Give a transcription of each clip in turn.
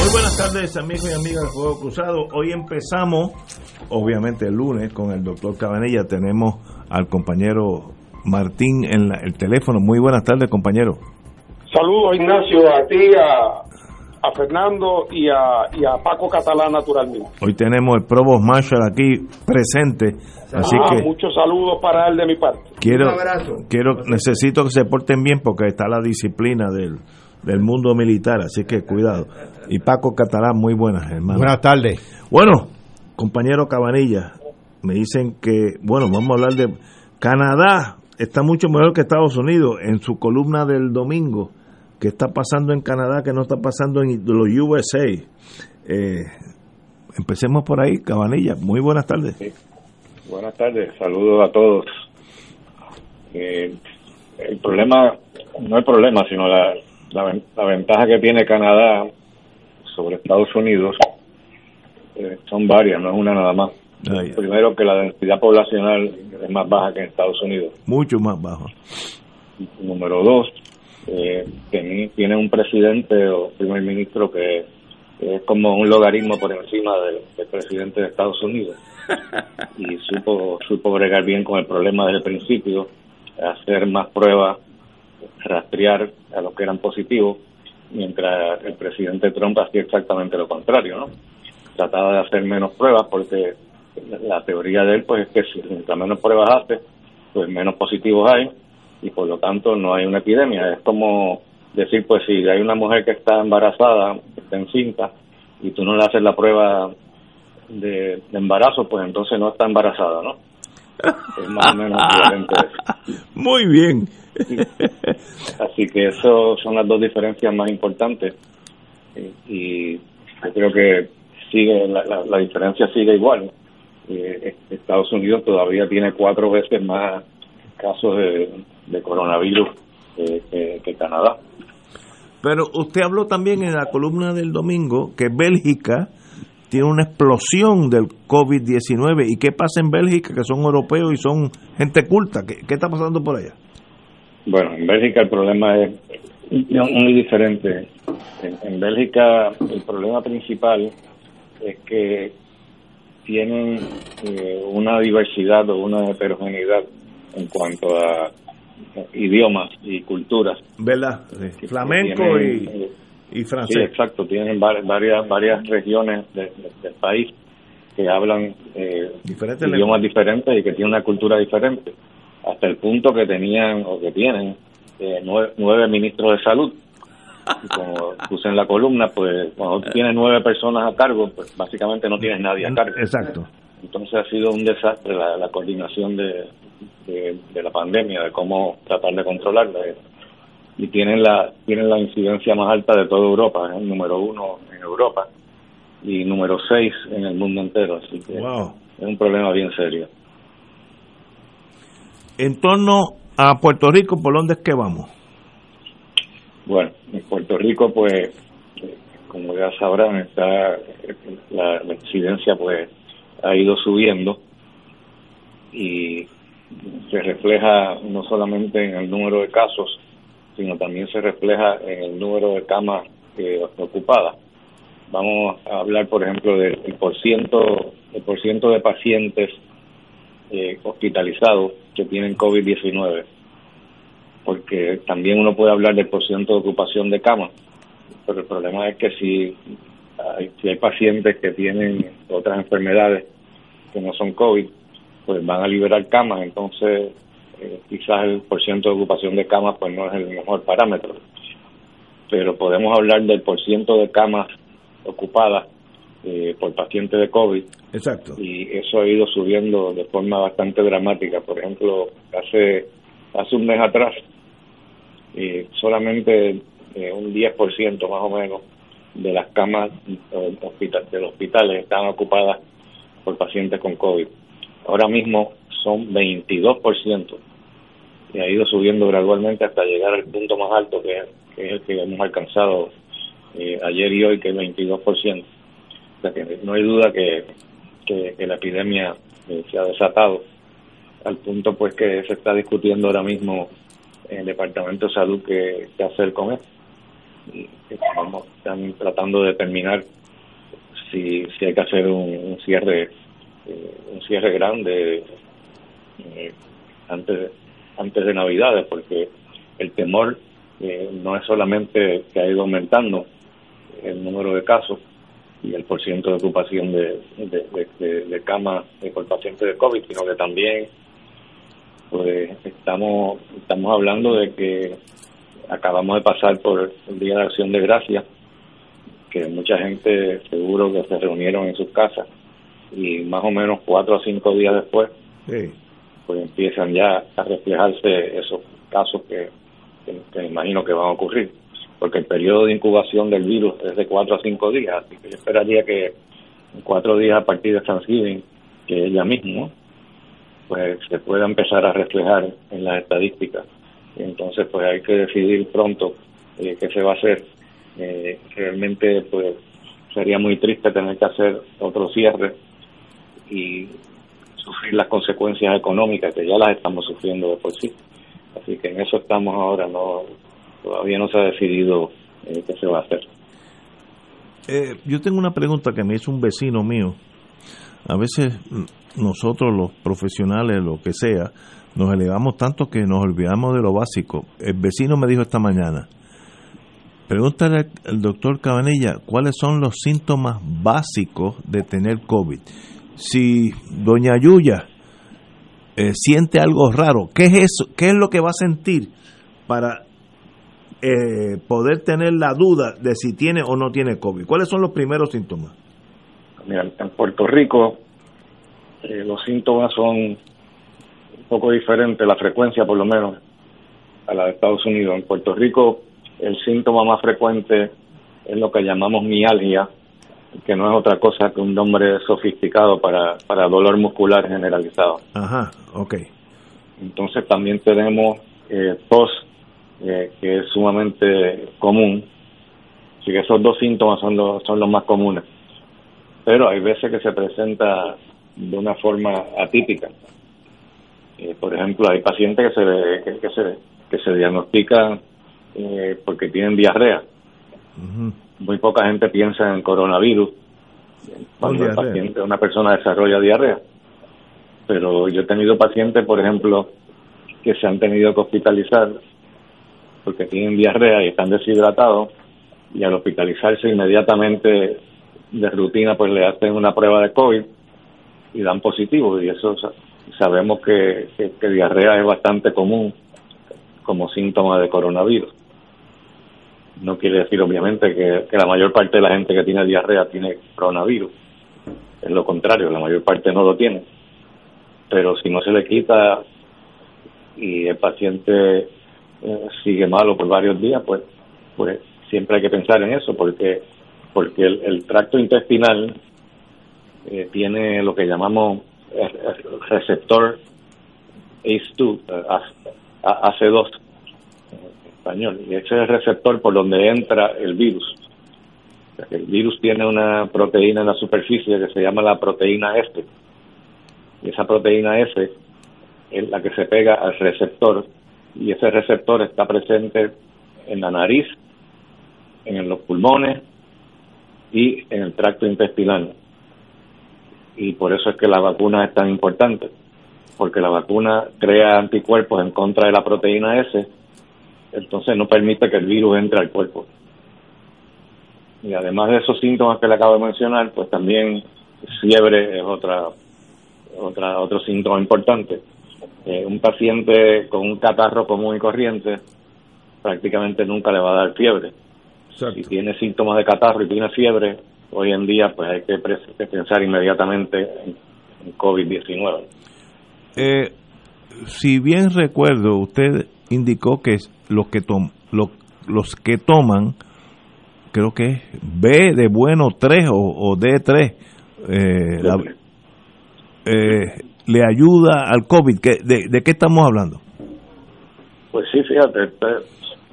Muy buenas tardes amigos y amigas del Fuego Cruzado. Hoy empezamos, obviamente el lunes, con el doctor Cabanilla. Tenemos al compañero Martín en el teléfono. Muy buenas tardes compañero. Saludos Ignacio a ti, a, a Fernando y a, y a, Paco Catalán naturalmente. Hoy tenemos el Provost Marshall aquí presente. Así ah, que muchos saludos para él de mi parte. Quiero, Un abrazo. quiero, necesito que se porten bien porque está la disciplina del, del mundo militar, así que cuidado. Y Paco Catalán, muy buenas, hermano. Buenas tardes. Bueno, compañero Cabanilla, me dicen que, bueno, vamos a hablar de Canadá, está mucho mejor que Estados Unidos. En su columna del domingo, ¿qué está pasando en Canadá que no está pasando en los USA? Eh, empecemos por ahí, Cabanilla. Muy buenas tardes. Buenas tardes, saludos a todos. Eh, el problema, no el problema, sino la, la, la, ventaja que tiene Canadá sobre Estados Unidos eh, son varias, no es una nada más. Primero que la densidad poblacional es más baja que en Estados Unidos. Mucho más bajo. Número dos, eh, tiene un presidente o primer ministro que es como un logaritmo por encima del, del presidente de Estados Unidos. y supo, supo bregar bien con el problema desde el principio, hacer más pruebas, rastrear a los que eran positivos, mientras el presidente Trump hacía exactamente lo contrario, ¿no? Trataba de hacer menos pruebas porque la teoría de él pues es que si mientras menos pruebas hace, pues menos positivos hay y por lo tanto no hay una epidemia. Es como decir, pues si hay una mujer que está embarazada, que está encinta, y tú no le haces la prueba de, de embarazo, pues entonces no está embarazada, ¿no? Es más o menos. Muy bien. Así que eso son las dos diferencias más importantes y, yo creo que sigue la, la, la diferencia sigue igual. Eh, Estados Unidos todavía tiene cuatro veces más casos de, coronavirus eh, que Canadá. Pero usted habló también en la columna del domingo que Bélgica tiene una explosión del COVID-19. ¿Y qué pasa en Bélgica, que son europeos y son gente culta? ¿Qué, qué está pasando por allá? Bueno, en Bélgica el problema es muy diferente. En, en, Bélgica el problema principal es que tienen eh, una diversidad o una heterogeneidad en cuanto a idiomas y culturas. ¿Verdad? Sí. Flamenco tienen, y, y, francés. Sí, exacto. Tienen varias varias regiones de, de, del país que hablan eh, Diferente idiomas diferentes y que tienen una cultura diferente. Hasta el punto que tenían o que tienen eh, nueve, nueve, ministros de salud. Y como puse en la columna, pues cuando tienes nueve personas a cargo, pues básicamente no tienes nadie a cargo. Exacto. Entonces ha sido un desastre la, la coordinación de, de, de, la pandemia, de cómo tratar de controlarla. Y tienen la, tienen la incidencia más alta de toda Europa, ¿eh? número uno en Europa y número seis en el mundo entero. Así que wow. es un problema bien serio. En torno a Puerto Rico, ¿por dónde es que vamos? Bueno, en Puerto Rico, pues, como ya sabrán, está la, incidencia, pues, ha ido subiendo y se refleja no solamente en el número de casos, sino también se refleja en el número de camas eh, ocupadas. Vamos a hablar, por ejemplo, del por ciento, el por ciento de pacientes eh, hospitalizados que tienen COVID-19, porque también uno puede hablar del por ciento de ocupación de camas, pero el problema es que si hay, si hay pacientes que tienen otras enfermedades que no son COVID, pues van a liberar camas, entonces eh, quizás el porciento de ocupación de camas pues no es el mejor parámetro. Pero podemos hablar del porciento de camas ocupadas eh, por pacientes de COVID. Exacto. Y eso ha ido subiendo de forma bastante dramática. Por ejemplo, hace, hace un mes atrás, eh, solamente eh, un 10% más o menos de las camas hospital, de los hospitales estaban ocupadas por pacientes con COVID ahora mismo son 22% y ha ido subiendo gradualmente hasta llegar al punto más alto que, es el que hemos alcanzado eh, ayer y hoy, que es 22%. No hay duda que, que, la epidemia eh, se ha desatado al punto pues que se está discutiendo ahora mismo en el Departamento de Salud qué, hacer con esto. Estamos, están tratando de determinar si, si hay que hacer un, cierre eh, un cierre grande eh, antes antes de Navidades porque el temor no es solamente que ha ido aumentando el número de casos y el porcentaje de ocupación de, de, de, camas por pacientes de COVID, sino que también pues estamos estamos hablando de que acabamos de pasar por el Día de Acción de Gracias, que mucha gente seguro que se reunieron en sus casas y más o menos cuatro o cinco días después pues empiezan ya a reflejarse esos casos que, que, me imagino que van a ocurrir porque el periodo de incubación del virus es de cuatro a cinco días así que yo esperaría que en cuatro días a partir de Thanksgiving que ella mismo pues se pueda empezar a reflejar en las estadísticas entonces pues hay que decidir pronto eh, qué se va a hacer eh, realmente pues sería muy triste tener que hacer otro cierre y sufrir las consecuencias económicas que ya las estamos sufriendo de por sí. Así que en eso estamos ahora, no todavía no se ha decidido eh, qué se va a hacer. Eh, yo tengo una pregunta que me hizo un vecino mío. A veces mm, nosotros los profesionales, lo que sea, nos elevamos tanto que nos olvidamos de lo básico. El vecino me dijo esta mañana, pregúntale al doctor Cabanilla cuáles son los síntomas básicos de tener COVID si doña Yuya eh, siente algo raro, ¿qué es eso? ¿Qué es lo que va a sentir para eh, poder tener la duda de si tiene o no tiene COVID? ¿Cuáles son los primeros síntomas? Mira, en Puerto Rico eh, los síntomas son un poco diferentes, la frecuencia por lo menos, a la de Estados Unidos. En Puerto Rico el síntoma más frecuente es lo que llamamos mialgia, que no es otra cosa que un nombre sofisticado para, para dolor muscular generalizado. Ajá, ok. Entonces también tenemos eh, tos, eh, que es sumamente común. Así que esos dos síntomas son los, son los más comunes. Pero hay veces que se presenta de una forma atípica. Eh, por ejemplo, hay pacientes que se, que, se, que se diagnostican porque tienen diarrea muy poca gente piensa en coronavirus cuando el paciente, una persona desarrolla diarrea. Pero yo he tenido pacientes, por ejemplo, que se han tenido que hospitalizar porque tienen diarrea y están deshidratados y al hospitalizarse inmediatamente de rutina pues le hacen una prueba de COVID y dan positivo y eso sabemos que diarrea es bastante común como síntoma de coronavirus no quiere decir obviamente que, la mayor parte de la gente que tiene diarrea tiene coronavirus. Es lo contrario, la mayor parte no lo tiene. Pero si no se le quita y el paciente eh, sigue malo por varios días, pues, pues siempre hay que pensar en eso, porque, porque el, tracto intestinal eh, tiene lo que llamamos receptor ACE2, AC2, español. Y ese es el receptor por donde entra el virus. El virus tiene una proteína en la superficie que se llama la proteína F. Y esa proteína F es la que se pega al receptor. Y ese receptor está presente en la nariz, en los pulmones y en el tracto intestinal. Y por eso es que la vacuna es tan importante, porque la vacuna crea anticuerpos en contra de la proteína S entonces no permite que el virus entre al cuerpo. Y además de esos síntomas que le acabo de mencionar, pues también fiebre es otra, otra otro síntoma importante. Eh, un paciente con un catarro común y corriente prácticamente nunca le va a dar fiebre. Si tiene síntomas de catarro y tiene fiebre, hoy en día pues hay que, pensar inmediatamente en, COVID-19. Eh, si bien recuerdo, usted indicó que los que, tom, los que toman, creo que es B de bueno 3 o, D3, eh, eh, le ayuda al COVID? de, ¿De qué estamos hablando? Pues sí, fíjate, este,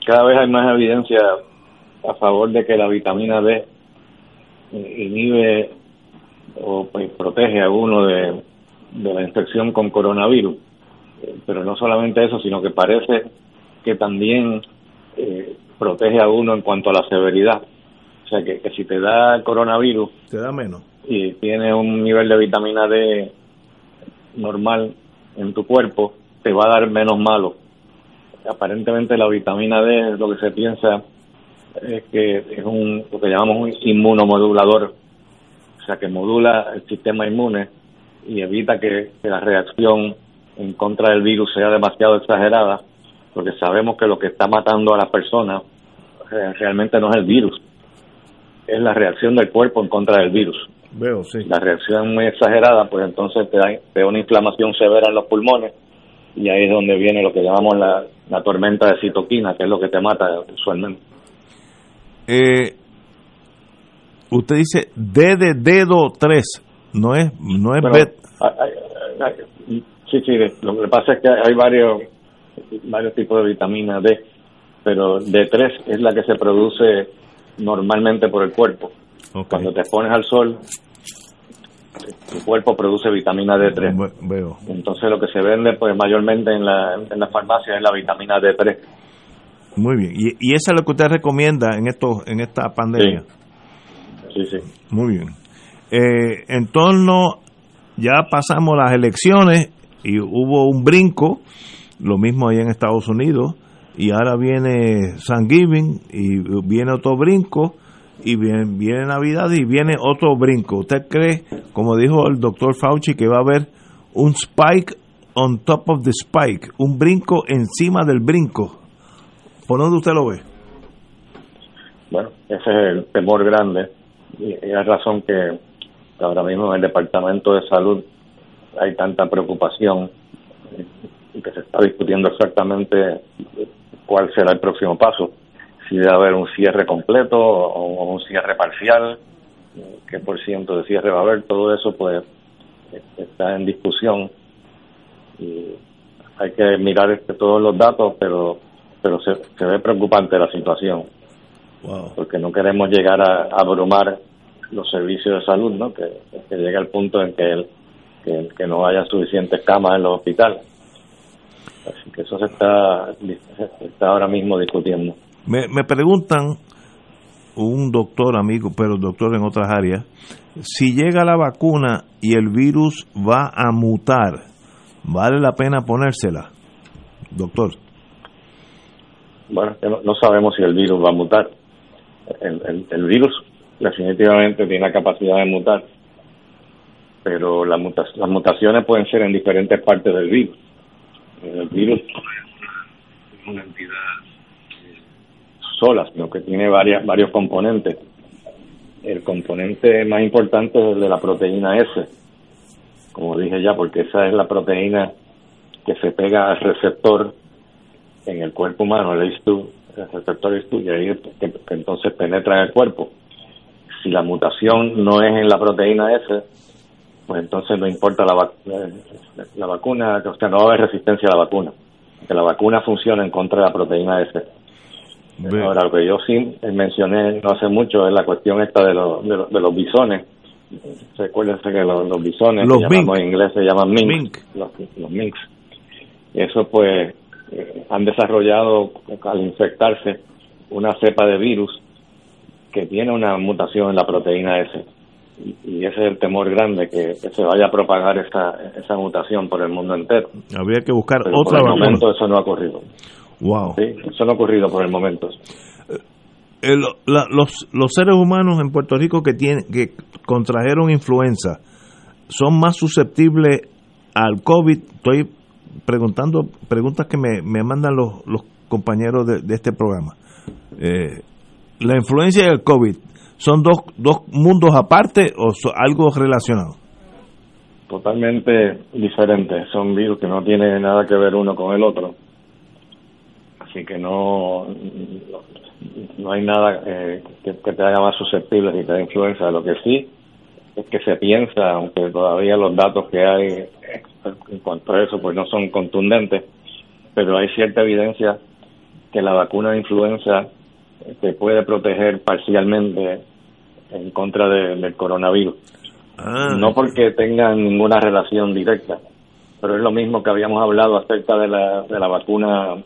cada vez hay más evidencia a favor de que la vitamina D inhibe o pues, protege a uno de, la infección con coronavirus. Pero no solamente eso, sino que parece que también eh, protege a uno en cuanto a la severidad. O sea, que, que si te da coronavirus... Te da menos. Y tiene un nivel de vitamina D normal en tu cuerpo, te va a dar menos malo. Aparentemente la vitamina D, lo que se piensa es que es un lo que llamamos un inmunomodulador, o sea que modula el sistema inmune y evita que, la reacción en contra del virus sea demasiado exagerada, porque sabemos que lo que está matando a las personas eh, realmente no es el virus, es la reacción del cuerpo en contra del virus. Veo, sí. La reacción muy exagerada, pues entonces te da, te da una inflamación severa en los pulmones y ahí es donde viene lo que llamamos la, la tormenta de citoquina, que es lo que te mata usualmente. Eh, usted dice D de dedo 3, no es, no es sí, sí, lo que pasa es que hay varios, varios tipos de vitamina D, pero D3 es la que se produce normalmente por el cuerpo. Cuando te pones al sol, tu cuerpo produce vitamina D3. Veo. Entonces lo que se vende pues mayormente en la, en la farmacia es la vitamina D3 muy bien. ¿Y, ¿Y, esa es lo que usted recomienda en esto, en esta pandemia? Sí, sí. Muy bien. Eh, en torno, ya pasamos las elecciones y hubo un brinco, lo mismo ahí en Estados Unidos, y ahora viene Thanksgiving y viene otro brinco, y viene, viene Navidad y viene otro brinco. ¿Usted cree, como dijo el doctor Fauci, que va a haber un spike on top of the spike, un brinco encima del brinco? ¿Por dónde usted lo ve? Bueno, ese es el temor grande y es razón que ahora mismo en el Departamento de Salud hay tanta preocupación y que se está discutiendo exactamente cuál será el próximo paso, si debe haber un cierre completo o un cierre parcial, qué por ciento de cierre va a haber, todo eso pues está en discusión y hay que mirar este, todos los datos, pero pero se, ve preocupante la situación. Porque no queremos llegar a, abrumar los servicios de salud, ¿no? Que, llegue al punto en que, el, que, no haya suficientes camas en los hospitales. Así que eso se está, está ahora mismo discutiendo. Me, me preguntan, un doctor amigo, pero doctor en otras áreas, si llega la vacuna y el virus va a mutar, ¿vale la pena ponérsela? Doctor bueno, no, sabemos si el virus va a mutar. El, virus definitivamente tiene la capacidad de mutar, pero las mutaciones pueden ser en diferentes partes del virus. El virus es una entidad sola, sino que tiene varias, varios componentes. El componente más importante es el de la proteína S, como dije ya, porque esa es la proteína que se pega al receptor en el cuerpo humano, el ACE2, el receptor ACE2, y ahí que, entonces penetra en el cuerpo. Si la mutación no es en la proteína S, pues entonces no importa la, eh, la vacuna, o sea, no va a haber resistencia a la vacuna. Que la vacuna funciona en contra de la proteína S. Ahora, lo que yo sí mencioné no hace mucho es la cuestión esta de, de, los bisones. Recuerden que los, bisones, los en inglés se llaman mink, Los, los minks. Eso pues eh, han desarrollado al infectarse una cepa de virus que tiene una mutación en la proteína S. Y, ese es el temor grande, que, se vaya a propagar esa, esa mutación por el mundo entero. Habría que buscar otra Por el momento eso no ha ocurrido. Wow. Sí, eso no ha ocurrido por el momento. Eh, los, los seres humanos en Puerto Rico que, tienen, que contrajeron influenza son más susceptibles al COVID. Estoy preguntando preguntas que me, me mandan los, los compañeros de, este programa. Eh, ¿La influencia del COVID son dos, dos mundos aparte o son algo relacionado? Totalmente diferentes. Son virus que no tienen nada que ver uno con el otro. Así que no, no hay nada eh, que, te haga más susceptible si te da influenza. Lo que sí es que se piensa, aunque todavía los datos que hay en cuanto a eso, pues no son contundentes, pero hay cierta evidencia que la vacuna de influenza te puede proteger parcialmente en contra del coronavirus. Ah. No porque tengan ninguna relación directa, pero es lo mismo que habíamos hablado acerca de la, de la vacuna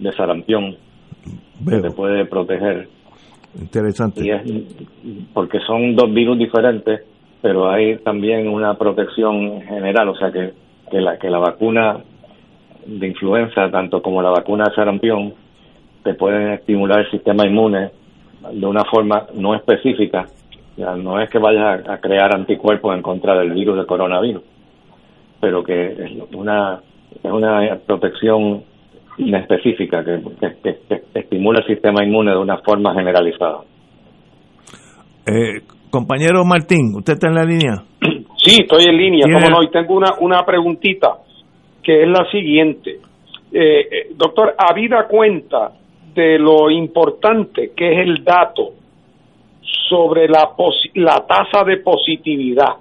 de sarampión, que te puede proteger. Interesante. Y es porque son dos virus diferentes, pero hay también una protección general, o sea que, que, la, que la vacuna de influenza, tanto como la vacuna de sarampión, te pueden estimular el sistema inmune de una forma no específica. Ya, no es que vayas a, crear anticuerpos en contra del virus del coronavirus, pero que es una, es una protección inespecífica que, que, estimula el sistema inmune de una forma generalizada. Eh, compañero Martín, ¿usted está en la línea? Sí, estoy en línea, como no, y tengo una, una preguntita que es la siguiente. Eh, eh, doctor, habida cuenta de lo importante que es el dato sobre la, la tasa de positividad,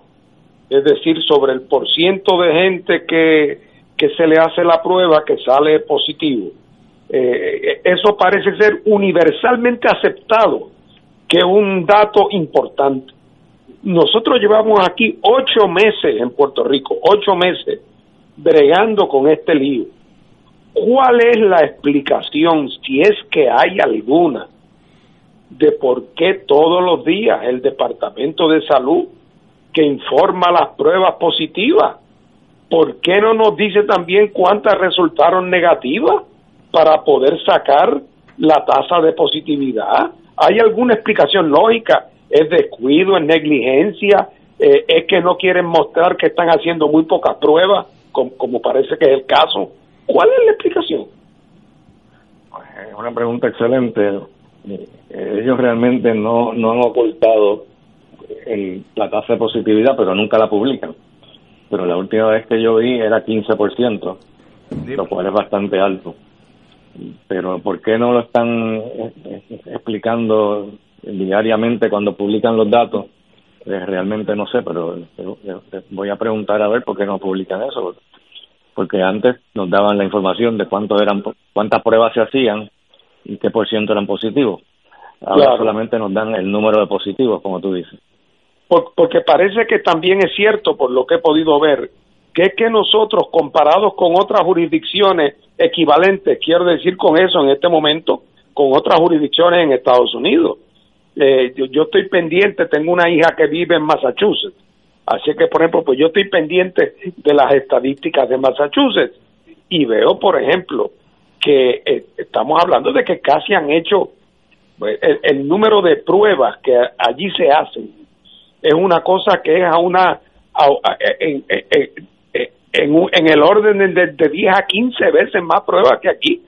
es decir, sobre el porciento de gente que, que se le hace la prueba que sale positivo. Eh, eso parece ser universalmente aceptado, que es un dato importante. Nosotros llevamos aquí ocho meses en Puerto Rico, ocho meses, bregando con este lío. ¿Cuál es la explicación, si es que hay alguna, de por qué todos los días el Departamento de Salud, que informa las pruebas positivas, ¿por qué no nos dice también cuántas resultaron negativas para poder sacar la tasa de positividad? ¿Hay alguna explicación lógica? ¿Es descuido, es negligencia? Eh, ¿Es que no quieren mostrar que están haciendo muy pocas pruebas, como parece que es el caso? ¿Cuál es la explicación? Es una pregunta excelente. Ellos realmente no, no han ocultado el, la tasa de positividad, pero nunca la publican. Pero la última vez que yo vi era 15%, lo cual es bastante alto. Pero ¿por qué no lo están eh, eh, explicando diariamente cuando publican los datos? Eh, realmente no sé, pero voy a preguntar a ver por qué no publican eso porque antes nos daban la información de cuántos eran, cuántas pruebas se hacían y qué por ciento eran positivos. Ahora solamente nos dan el número de positivos, como tú dices. Porque parece que también es cierto, por lo que he podido ver, que es que nosotros, comparados con otras jurisdicciones equivalentes, quiero decir con eso en este momento, con otras jurisdicciones en Estados Unidos. Eh, yo estoy pendiente, tengo una hija que vive en Massachusetts Así que, por ejemplo, pues yo estoy pendiente de las estadísticas de Massachusetts y veo, por ejemplo, que eh, estamos hablando de que casi han hecho pues, el, número de pruebas que allí se hacen es una cosa que es a una en, en, el orden de, de 10 a 15 veces más pruebas que aquí.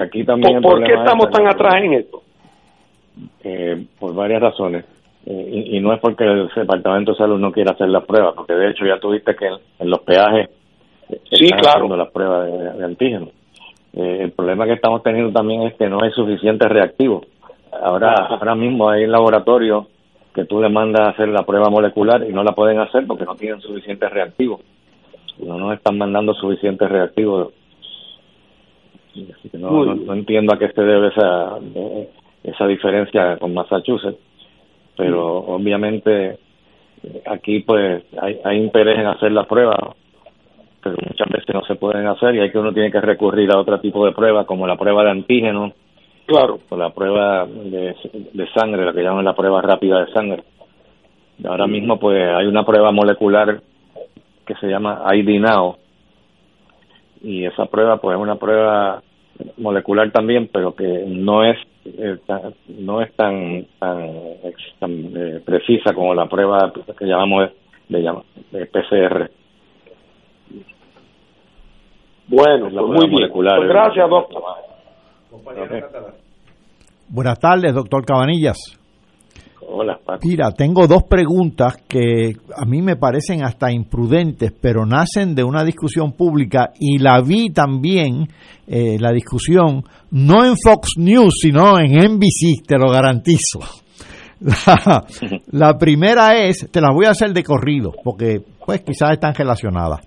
aquí también ¿Por, qué estamos tan atrás en esto? Eh, por varias razones. Eh, y, no es porque el Departamento de Salud no quiera hacer las pruebas, porque de hecho ya tuviste que en, los peajes sí, están claro. haciendo las pruebas de, antígenos. Eh, el problema que estamos teniendo también es que no hay suficiente reactivo. Ahora, ahora mismo hay laboratorios que tú le mandas a hacer la prueba molecular y no la pueden hacer porque no tienen suficientes reactivos. No nos están mandando suficientes reactivos. Así que no, no, entiendo a qué se debe esa, esa diferencia con Massachusetts pero obviamente aquí pues hay, interés en hacer las pruebas pero muchas veces no se pueden hacer y hay que uno tiene que recurrir a otro tipo de pruebas como la prueba de antígeno claro o la prueba de, sangre la que llaman la prueba rápida de sangre ahora mismo pues hay una prueba molecular que se llama ID Now y esa prueba pues es una prueba molecular también pero que no es eh, no es tan tan, eh, precisa como la prueba que llamamos de, PCR. Bueno, pues muy bien. Pues gracias, doctor. Buenas tardes, doctor Cabanillas. Hola, Mira, tengo dos preguntas que a mí me parecen hasta imprudentes, pero nacen de una discusión pública y la vi también, eh, la discusión, no en Fox News, sino en NBC, te lo garantizo. La, la, primera es, te la voy a hacer de corrido, porque pues quizás están relacionadas.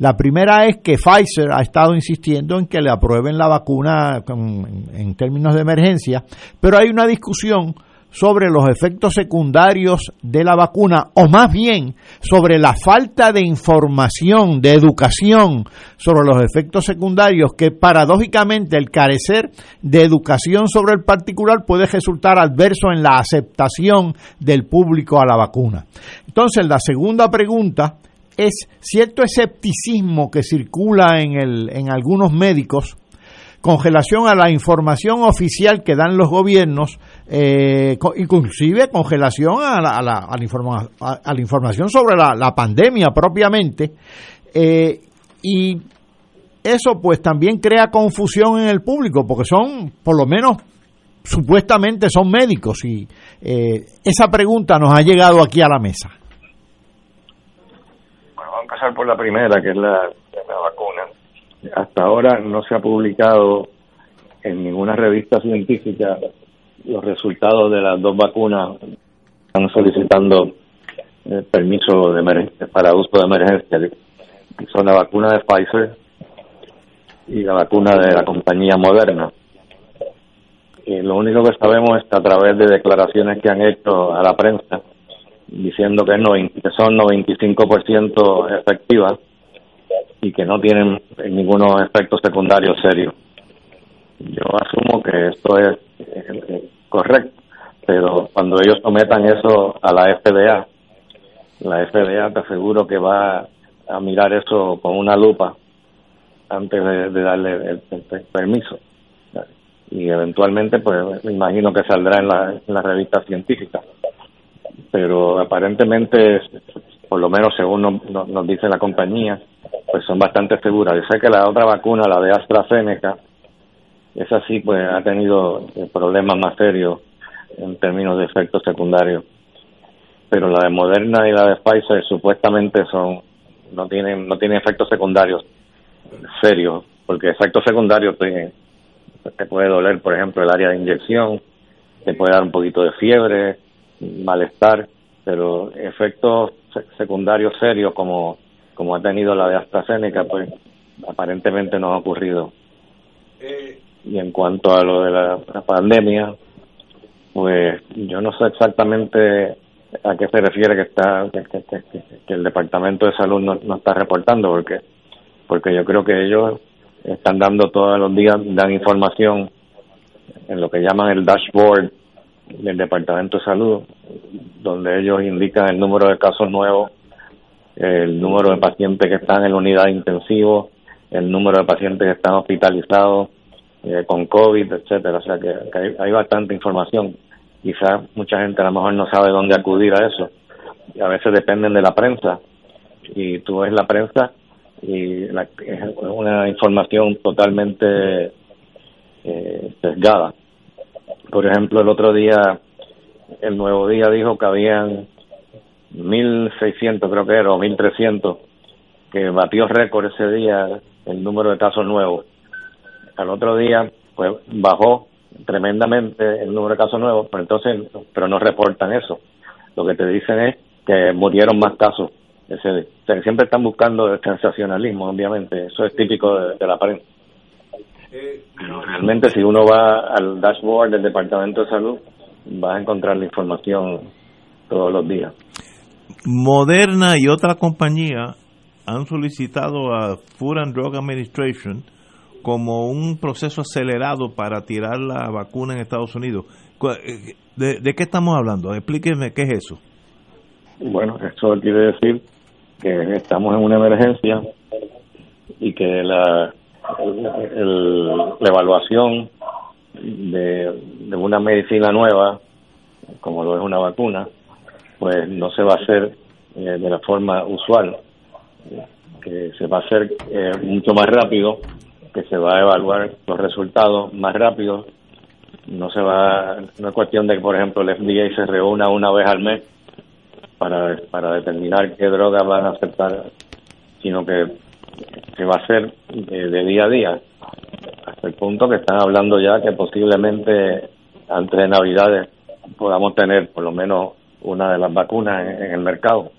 La primera es que Pfizer ha estado insistiendo en que le aprueben la vacuna en términos de emergencia, pero hay una discusión sobre los efectos secundarios de la vacuna o más bien sobre la falta de información, de educación sobre los efectos secundarios que paradójicamente el carecer de educación sobre el particular puede resultar adverso en la aceptación del público a la vacuna. Entonces la segunda pregunta es cierto escepticismo que circula en, el, en algunos médicos congelación a la información oficial que dan los gobiernos, eh, inclusive congelación a la, a la, a la, información sobre la, pandemia propiamente, eh, y eso pues también crea confusión en el público, porque son, por lo menos, supuestamente son médicos, y eh, esa pregunta nos ha llegado aquí a la mesa. Empezar por la primera, que es la, vacuna hasta ahora no se ha publicado en ninguna revista científica los resultados de las dos vacunas. Están solicitando eh, permiso de para uso de emergencia. Son la vacuna de Pfizer y la vacuna de la compañía Moderna. Y lo único que sabemos es que a través de declaraciones que han hecho a la prensa diciendo que, no, que son 95% efectivas, y que no tienen ninguno efectos secundarios serios. Yo asumo que esto es eh, correcto, pero cuando ellos sometan eso a la FDA, la FDA te aseguro que va a mirar eso con una lupa antes de, darle el, permiso. Y eventualmente, pues me imagino que saldrá en la, en la revista científica. Pero aparentemente, por lo menos según nos dice la compañía, pues son bastante seguras. Yo sé que la otra vacuna, la de AstraZeneca, esa sí pues ha tenido problemas más serios en términos de efectos secundarios. Pero la de Moderna y la de Pfizer supuestamente son no tienen no tienen efectos secundarios serios, porque efectos secundarios te, te puede doler, por ejemplo, el área de inyección, te puede dar un poquito de fiebre, malestar, pero efectos secundarios serios como como ha tenido la de AstraZeneca, pues aparentemente no ha ocurrido. Y en cuanto a lo de la, pandemia, pues yo no sé exactamente a qué se refiere que está que, el departamento de salud no, no, está reportando porque porque yo creo que ellos están dando todos los días dan información en lo que llaman el dashboard del departamento de salud donde ellos indican el número de casos nuevos el número de pacientes que están en la unidad intensivo, el número de pacientes que están hospitalizados eh, con COVID, etcétera. O sea que, hay, bastante información. Quizás mucha gente a lo mejor no sabe dónde acudir a eso. Y a veces dependen de la prensa. Y tú ves la prensa y es una información totalmente eh, sesgada. Por ejemplo, el otro día, el Nuevo Día dijo que habían 1.600 creo que era, o 1.300, que batió récord ese día el número de casos nuevos. Al otro día, pues bajó tremendamente el número de casos nuevos, pero entonces, pero no reportan eso. Lo que te dicen es que murieron más casos. Ese, siempre están buscando el sensacionalismo, obviamente, eso es típico de, la prensa. Pero realmente si uno va al dashboard del Departamento de Salud, va a encontrar la información todos los días. Moderna y otra compañía han solicitado a Food and Drug Administration como un proceso acelerado para tirar la vacuna en Estados Unidos. Eh, ¿De, qué estamos hablando? Explíqueme qué es eso. Bueno, eso quiere decir que estamos en una emergencia y que la, la evaluación de, de una medicina nueva, como lo es una vacuna, pues no se va a hacer eh, de la forma usual, que se va a hacer eh, mucho más rápido, que se va a evaluar los resultados más rápido, no se va, no es cuestión de que por ejemplo el FDA se reúna una vez al mes para, para determinar qué drogas van a aceptar, sino que se va a eh, de día a día, hasta el punto que están hablando ya que posiblemente antes de Navidades podamos tener por lo menos una de las vacunas en, el mercado.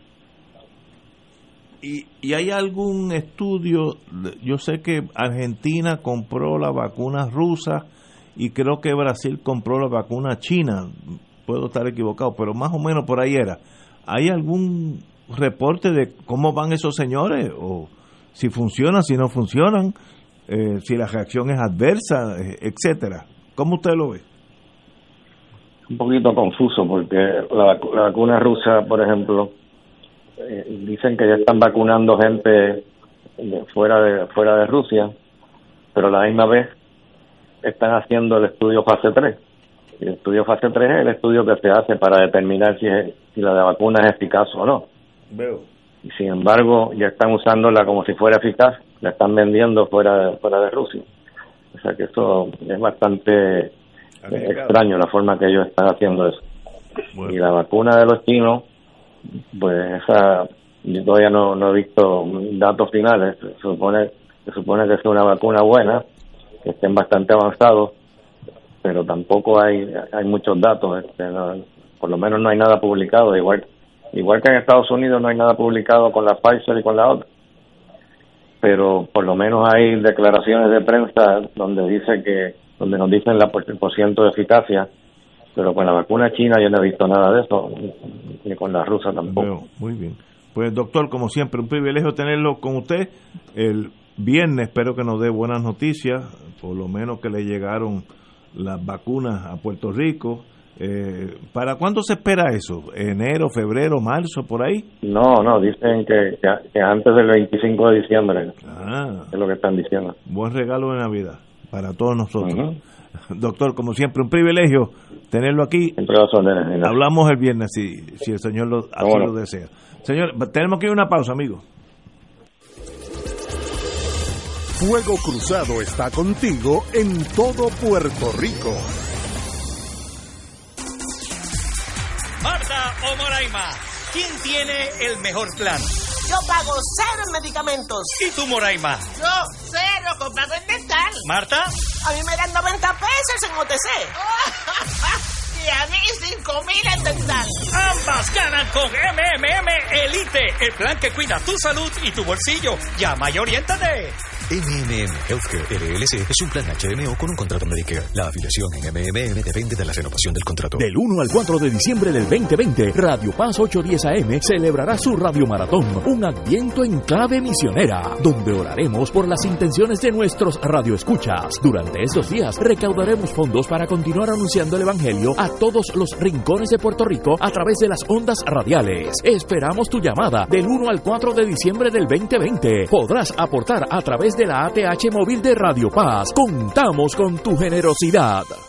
¿Y, ¿Y hay algún estudio? Yo sé que Argentina compró la vacuna rusa y creo que Brasil compró la vacuna china. Puedo estar equivocado, pero más o menos por ahí era. ¿Hay algún reporte de cómo van esos señores? ¿O si funcionan, si no funcionan? Eh, si la reacción es adversa, eh, etcétera. ¿Cómo usted lo ve? Un poquito confuso porque la, vacuna rusa, por ejemplo, eh, dicen que ya están vacunando gente fuera de fuera de Rusia, pero a la misma vez están haciendo el estudio fase 3. Y el estudio fase 3 es el estudio que se hace para determinar si, si la vacuna es eficaz o no. Veo. Y sin embargo, ya están usándola como si fuera eficaz, la están vendiendo fuera, fuera de Rusia. O sea que eso es bastante extraño la forma que ellos están haciendo eso. Y la vacuna de los chinos, pues esa, yo todavía no, no he visto datos finales. Se supone, se supone que es una vacuna buena, que estén bastante avanzados, pero tampoco hay, hay muchos datos. Este, por lo menos no hay nada publicado. Igual, igual que en Estados Unidos no hay nada publicado con la Pfizer y con la otra. Pero por lo menos hay declaraciones de prensa donde dice que donde nos dicen la por, ciento de eficacia pero con la vacuna china yo no he visto nada de eso ni con la rusa tampoco. Muy bien. Pues doctor como siempre un privilegio tenerlo con usted. El viernes espero que nos dé buenas noticias por lo menos que le llegaron las vacunas a Puerto Rico eh, ¿Para cuándo se espera eso? ¿Enero, febrero, marzo, por ahí? No, no, dicen que, que, antes del 25 de diciembre. Ah, es lo que están diciendo. Buen regalo de Navidad para todos nosotros. Doctor, como siempre, un privilegio tenerlo aquí. Hablamos el viernes si, si el señor lo, así lo desea. Señor, tenemos que ir a una pausa, amigo. Fuego Cruzado está contigo en todo Puerto Rico. Marta o Moraima, ¿quién tiene el mejor plan? Yo pago cero en medicamentos. ¿Y tú, Moraima? Yo, cero comprado en dental. ¿Marta? A mí me dan 90 pesos en OTC. y a mí 5 mil en dental. Ambas ganan con MMM Elite, el plan que cuida tu salud y tu bolsillo. Llama y oriéntate. MMM Healthcare LLC es un plan HMO con un contrato Medicare. La afiliación en MMM depende de la renovación del contrato. Del 1 al 4 de diciembre del 2020, Radio Paz 810 AM celebrará su Radio Maratón, un adviento en clave misionera, donde oraremos por las intenciones de nuestros radioescuchas. Durante estos días recaudaremos fondos para continuar anunciando el Evangelio a todos los rincones de Puerto Rico a través de las ondas radiales. Esperamos tu llamada del 1 al 4 de diciembre del 2020. Podrás aportar a través de de la ATH móvil de Radio Paz. Contamos con tu generosidad.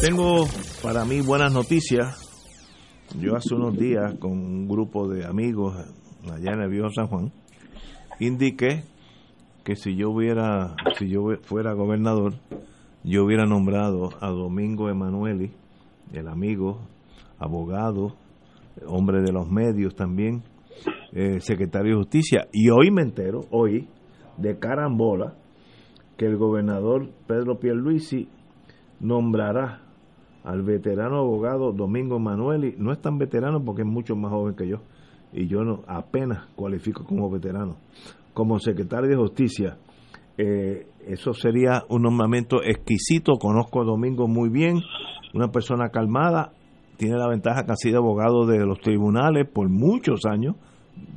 Tengo para mí buenas noticias. Yo hace unos días con un grupo de amigos allá en el Viejo San Juan indiqué que si yo hubiera, si yo fuera gobernador, yo hubiera nombrado a Domingo Emanueli, el amigo, abogado, hombre de los medios también, eh, secretario de Justicia. Y hoy me entero, hoy, de carambola, que el gobernador Pedro Pierluisi nombrará al veterano abogado Domingo Manueli. No es tan veterano porque es mucho más joven que yo. Y yo no apenas cualifico como veterano. Como secretario de Justicia. Eh, eso sería un nombramiento exquisito. Conozco a Domingo muy bien, una persona calmada, tiene la ventaja que ha sido abogado de los tribunales por muchos años,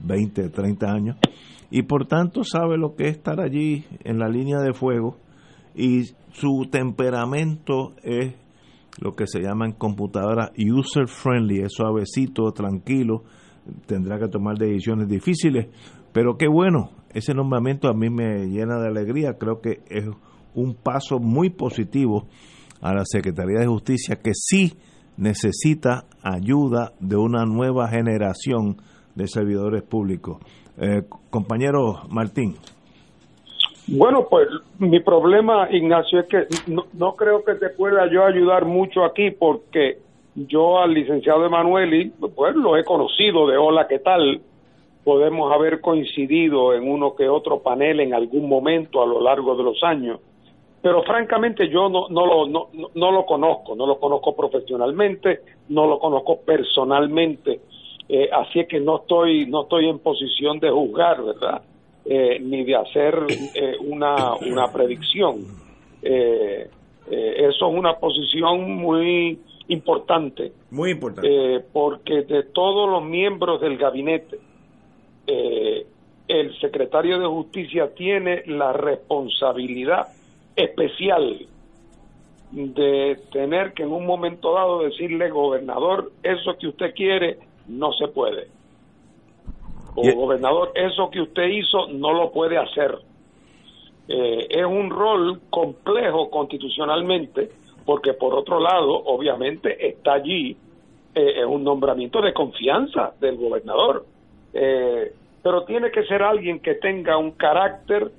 20, 30 años, y por tanto sabe lo que es estar allí en la línea de fuego y su temperamento es lo que se llama en computadora user friendly, es suavecito, tranquilo, tendrá que tomar decisiones difíciles, pero qué bueno, ese nombramiento a mí me llena de alegría, creo que es un paso muy positivo a la Secretaría de Justicia que sí necesita ayuda de una nueva generación de servidores públicos. Eh, compañero Martín. Bueno, pues mi problema, Ignacio, es que no, creo que te pueda yo ayudar mucho aquí porque yo al licenciado Emanueli, pues lo he conocido de hola, ¿qué tal? Podemos haber coincidido en uno que otro panel en algún momento a lo largo de los años, pero francamente yo no, no, lo, no, no lo conozco, no lo conozco profesionalmente, no lo conozco personalmente, eh, así es que no estoy, no estoy en posición de juzgar, ¿verdad? Eh, ni de hacer eh, una, una predicción. Eh, eso es una posición muy importante. Muy importante. porque de todos los miembros del gabinete, el secretario de Justicia tiene la responsabilidad especial de tener que en un momento dado decirle, gobernador, eso que usted quiere no se puede o gobernador, eso que usted hizo no lo puede hacer. Eh, es un rol complejo constitucionalmente, porque por otro lado, obviamente, está allí eh, un nombramiento de confianza del gobernador. Eh, pero tiene que ser alguien que tenga un carácter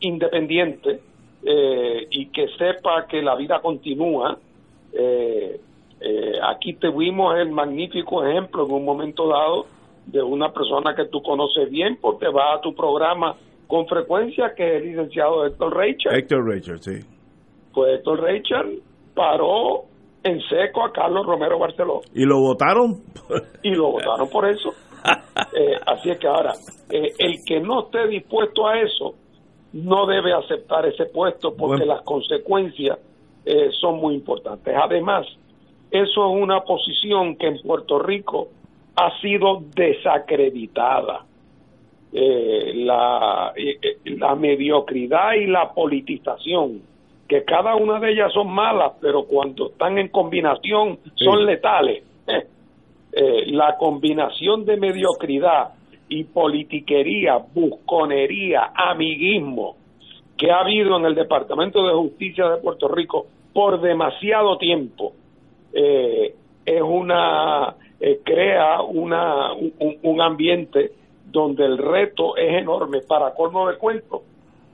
independiente y que sepa que la vida continúa. aquí tuvimos el magnífico ejemplo en un momento dado de una persona que tú conoces bien porque va a tu programa con frecuencia, que es el licenciado Héctor Rachel. Héctor Rachel, sí. Pues Héctor Rachel paró en seco a Carlos Romero Barceló. ¿Y lo votaron? y lo votaron por eso. Eh, así es que ahora, eh, el que no esté dispuesto a eso, no debe aceptar ese puesto porque las consecuencias eh, son muy importantes. Además, eso es una posición que en Puerto Rico ha sido desacreditada. Eh, la, eh, eh, la mediocridad y la politización, que cada una de ellas son malas, pero cuando están en combinación son letales. la combinación de mediocridad y politiquería, busconería, amiguismo que ha habido en el Departamento de Justicia de Puerto Rico por demasiado tiempo es una eh, crea una, un, ambiente donde el reto es enorme. Para colmo de cuento,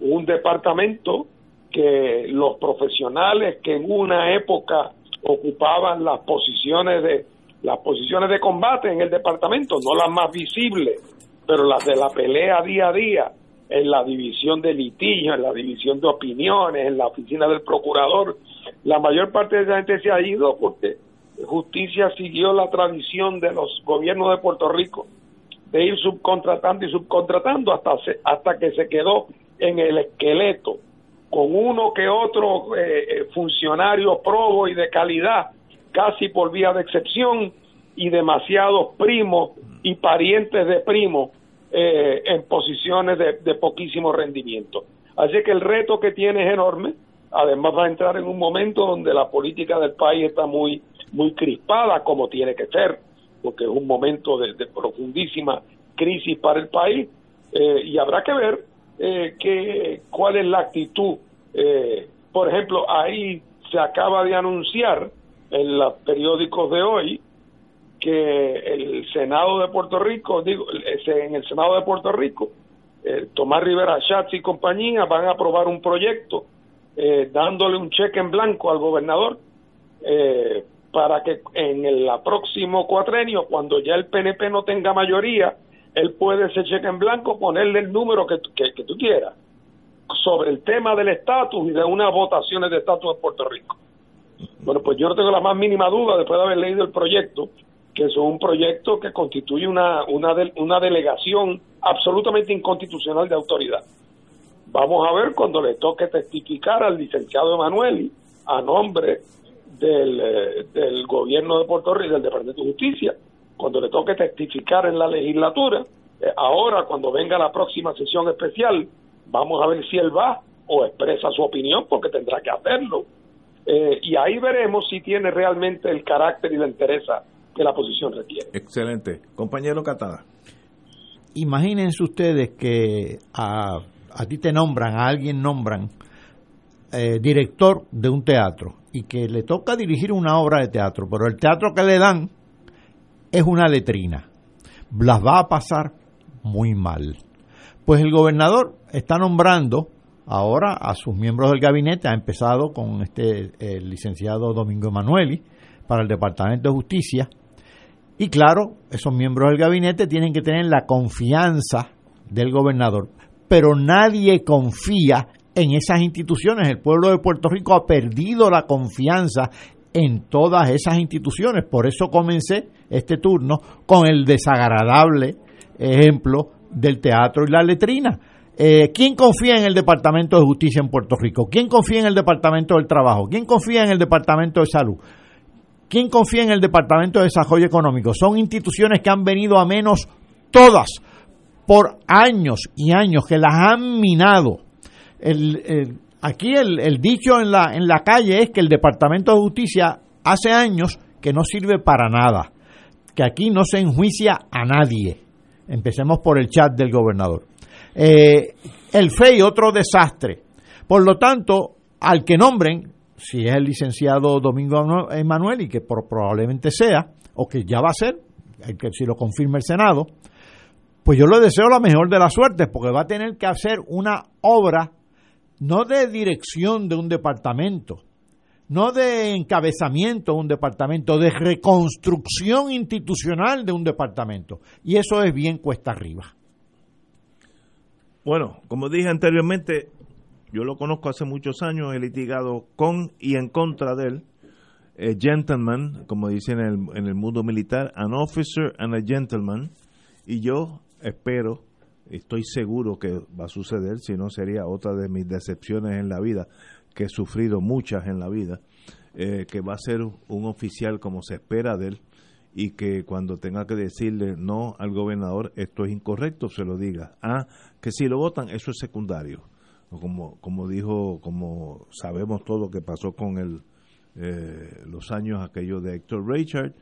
un departamento que los profesionales que en una época ocupaban las posiciones de las posiciones de combate en el departamento, no las más visibles, pero las de la pelea día a día, en la división de litigios, en la división de opiniones, en la oficina del procurador, la mayor parte de esa gente se ha ido porque Justicia siguió la tradición de los gobiernos de Puerto Rico de ir subcontratando y subcontratando hasta, hasta que se quedó en el esqueleto con uno que otro eh, eh, funcionario probo y de calidad, casi por vía de excepción, y demasiados primos y parientes de primos eh, en posiciones de, de poquísimo rendimiento. Así que el reto que tiene es enorme, además va a entrar en un momento donde la política del país está muy muy crispada como tiene que ser, porque es un momento de, profundísima crisis para el país eh, y habrá que ver eh, que, cuál es la actitud. Eh, por ejemplo, ahí se acaba de anunciar en los periódicos de hoy que el Senado de Puerto Rico, digo, en el Senado de Puerto Rico, Tomás Rivera Schatz y compañía van a aprobar un proyecto dándole un cheque en blanco al gobernador eh, para que en el próximo cuatrenio, cuando ya el PNP no tenga mayoría, él puede ese cheque en blanco ponerle el número que, que, tú quieras sobre el tema del estatus y de unas votaciones de estatus en Puerto Rico. Bueno, pues yo no tengo la más mínima duda, después de haber leído el proyecto, que es un proyecto que constituye una, una, una delegación absolutamente inconstitucional de autoridad. Vamos a ver cuando le toque testificar al licenciado Emanueli a nombre del, eh, del gobierno de Puerto Rico y del Departamento de Justicia, cuando le toque testificar en la legislatura, eh, ahora cuando venga la próxima sesión especial, vamos a ver si él va o expresa su opinión, porque tendrá que hacerlo. Eh, y ahí veremos si tiene realmente el carácter y la interés que la posición requiere. Excelente. Compañero Catada. Imagínense ustedes que a, a ti te nombran, a alguien nombran eh, director de un teatro y que le toca dirigir una obra de teatro, pero el teatro que le dan es una letrina. Las va a pasar muy mal. Pues el gobernador está nombrando ahora a sus miembros del gabinete, ha empezado con este el licenciado Domingo Emanueli para el Departamento de Justicia. Y claro, esos miembros del gabinete tienen que tener la confianza del gobernador, pero nadie confía en esas instituciones. El pueblo de Puerto Rico ha perdido la confianza en todas esas instituciones. Por eso comencé este turno con el desagradable ejemplo del teatro y la letrina. Eh, ¿Quién confía en el Departamento de Justicia en Puerto Rico? ¿Quién confía en el Departamento del Trabajo? ¿Quién confía en el Departamento de Salud? ¿Quién confía en el Departamento de Desarrollo Económico? Son instituciones que han venido a menos todas por años y años, que las han minado el, aquí el, dicho en la, en la calle es que el Departamento de Justicia hace años que no sirve para nada, que aquí no se enjuicia a nadie. Empecemos por el chat del gobernador. Eh, el FEI, otro desastre. Por lo tanto, al que nombren, si es el licenciado Domingo Emanuel, y que probablemente sea, o que ya va a ser, si lo confirma el Senado, pues yo le deseo la mejor de las suertes, porque va a tener que hacer una obra no de dirección de un departamento, no de encabezamiento de un departamento, de reconstrucción institucional de un departamento. Y eso es bien cuesta arriba. Bueno, como dije anteriormente, yo lo conozco hace muchos años, he litigado con y en contra de él. A gentleman, como dicen en el, en el mundo militar, an officer and a gentleman. Y yo espero estoy seguro que va a suceder, si no sería otra de mis decepciones en la vida, que he sufrido muchas en la vida, eh, que va a ser un oficial como se espera de él y que cuando tenga que decirle no al gobernador, esto es incorrecto, se lo diga. Ah, que si lo votan, eso es secundario. Como, como dijo, como sabemos todo lo que pasó con el, eh, los años aquellos de Héctor Richard,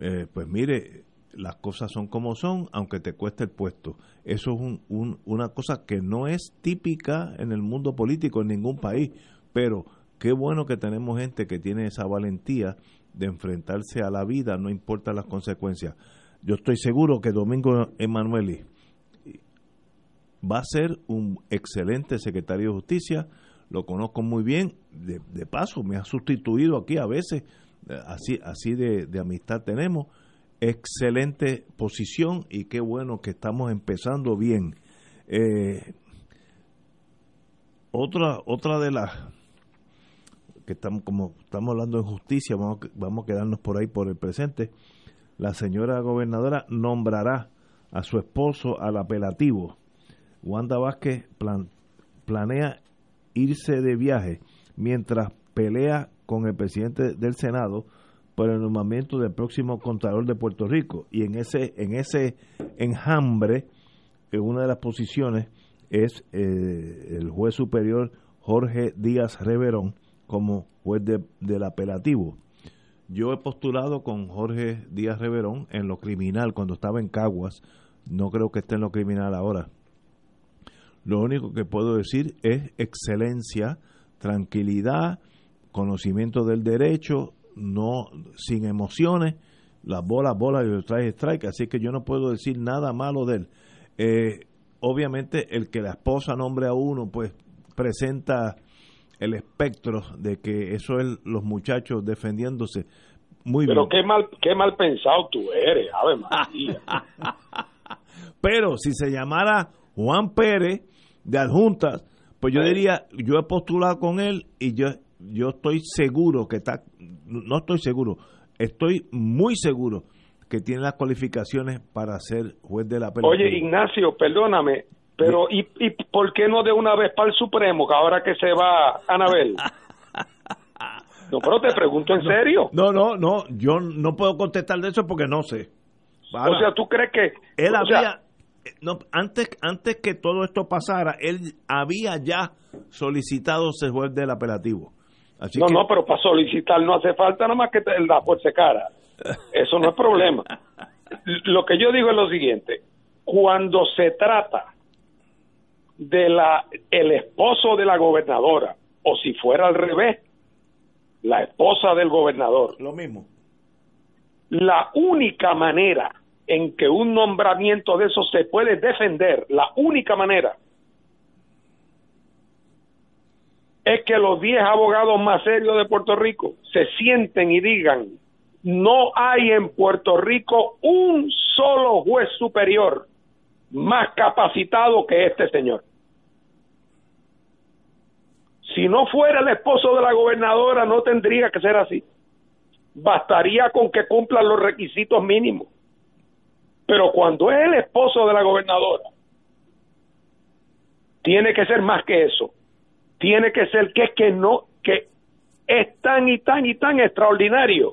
eh, pues mire, las cosas son como son, aunque te cueste el puesto. Eso es una cosa que no es típica en el mundo político en ningún país, pero qué bueno que tenemos gente que tiene esa valentía de enfrentarse a la vida, no importa las consecuencias. Yo estoy seguro que Domingo Emanueli va a ser un excelente secretario de justicia, lo conozco muy bien, de, paso me ha sustituido aquí a veces, así, así de amistad tenemos excelente posición y qué bueno que estamos empezando bien. Eh, otra, otra de las que estamos como estamos hablando de justicia, vamos, vamos a quedarnos por ahí por el presente. La señora gobernadora nombrará a su esposo al apelativo. Wanda Vázquez planea irse de viaje mientras pelea con el presidente del Senado por el nombramiento del próximo Contralor de Puerto Rico. Y en ese, en ese enjambre, eh, una de las posiciones es eh, el juez superior Jorge Díaz Reverón como juez del apelativo. Yo he postulado con Jorge Díaz Reverón en lo criminal cuando estaba en Caguas. No creo que esté en lo criminal ahora. Lo único que puedo decir es excelencia, tranquilidad, conocimiento del derecho, no sin emociones, las bolas, bolas y los strike, strike, así que yo no puedo decir nada malo de él. Eh, obviamente el que la esposa nombre a uno, pues presenta el espectro de que eso es los muchachos defendiéndose muy Pero qué mal, qué mal pensado tú eres, Ave María. Pero si se llamara Juan Pérez de Adjuntas, pues yo diría, yo he postulado con él y yo yo estoy seguro que está, no estoy seguro, estoy muy seguro que tiene las cualificaciones para ser juez de la. Oye, Ignacio, perdóname, pero ¿y, ¿y por qué no de una vez para el Supremo, que ahora que se va Anabel? No, pero te pregunto en serio. No, no, no, yo no puedo contestar de eso porque no sé. o sea, ¿tú crees que él había no, antes antes que todo esto pasara, él había ya solicitado ser juez del apelativo. No, no, pero para solicitar no hace falta nada más que la fuerza cara. Eso no es problema. Lo que yo digo es lo siguiente, cuando se trata de la el esposo de la gobernadora o si fuera al revés, la esposa del gobernador. Lo mismo. La única manera en que un nombramiento de eso se puede defender, la única manera es que los 10 abogados más serios de Puerto Rico se sienten y digan, no hay en Puerto Rico un solo juez superior más capacitado que este señor. Si no fuera el esposo de la gobernadora, no tendría que ser así. Bastaría con que cumplan los requisitos mínimos. Pero cuando es el esposo de la gobernadora, tiene que ser más que eso. Tiene que ser que es que no, que es tan y tan y tan extraordinario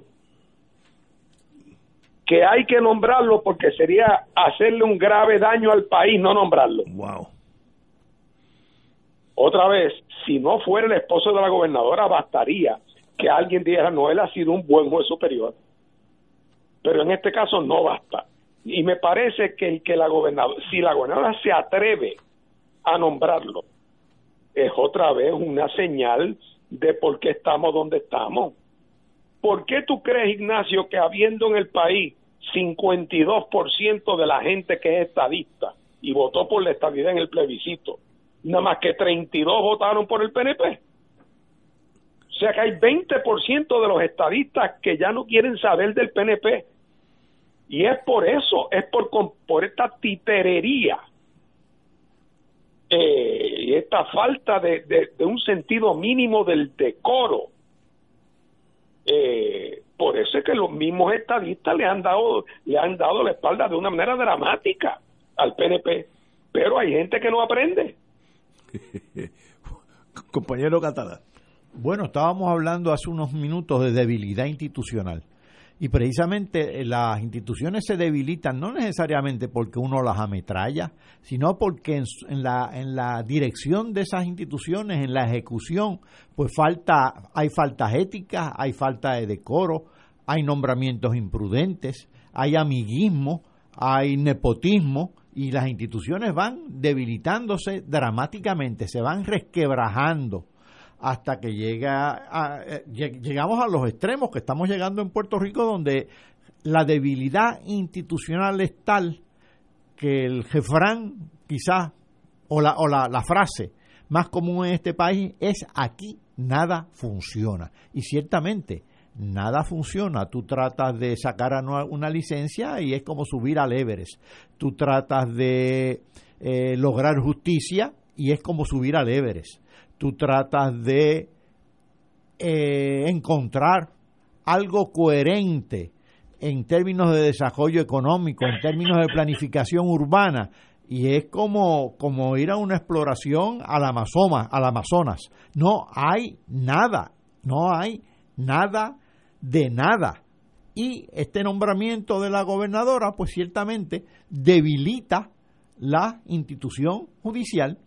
que hay que nombrarlo porque sería hacerle un grave daño al país no nombrarlo. Wow. Otra vez, si no fuera el esposo de la gobernadora, bastaría que alguien dijera, no, él ha sido un buen juez superior. Pero en este caso no basta. Y me parece que, que la gobernadora, si la gobernadora se atreve a nombrarlo, es otra vez una señal de por qué estamos donde estamos. ¿Por qué tú crees, Ignacio, que habiendo en el país 52% de la gente que es estadista y votó por la estabilidad en el plebiscito, nada más que 32 votaron por el PNP. O sea que hay 20% de los estadistas que ya no quieren saber del PNP. Y es por eso, es por, por esta titerería eh, y esta falta de, de, un sentido mínimo del decoro. Eh, por eso es que los mismos estadistas le han dado le han dado la espalda de una manera dramática al PNP. Pero hay gente que no aprende. Compañero Catalá. Bueno, estábamos hablando hace unos minutos de debilidad institucional. Y precisamente eh, las instituciones se debilitan no necesariamente porque uno las ametralla, sino porque en, la, en la dirección de esas instituciones, en la ejecución, pues falta, hay faltas éticas, hay falta de decoro, hay nombramientos imprudentes, hay amiguismo, hay nepotismo, y las instituciones van debilitándose dramáticamente, se van resquebrajando hasta que llega eh, llegamos a los extremos que estamos llegando en Puerto Rico donde la debilidad institucional es tal que el jefrán quizás o la, o la, la frase más común en este país es aquí nada funciona y ciertamente nada funciona. Tú tratas de sacar una licencia y es como subir al Everest. Tú tratas de eh, lograr justicia y es como subir al Everest. Tú tratas de eh, encontrar algo coherente en términos de desarrollo económico, en términos de planificación urbana, y es como, como ir a una exploración al Amazonas, al Amazonas. No hay nada, no hay nada de nada. Y este nombramiento de la gobernadora, pues ciertamente debilita la institución judicial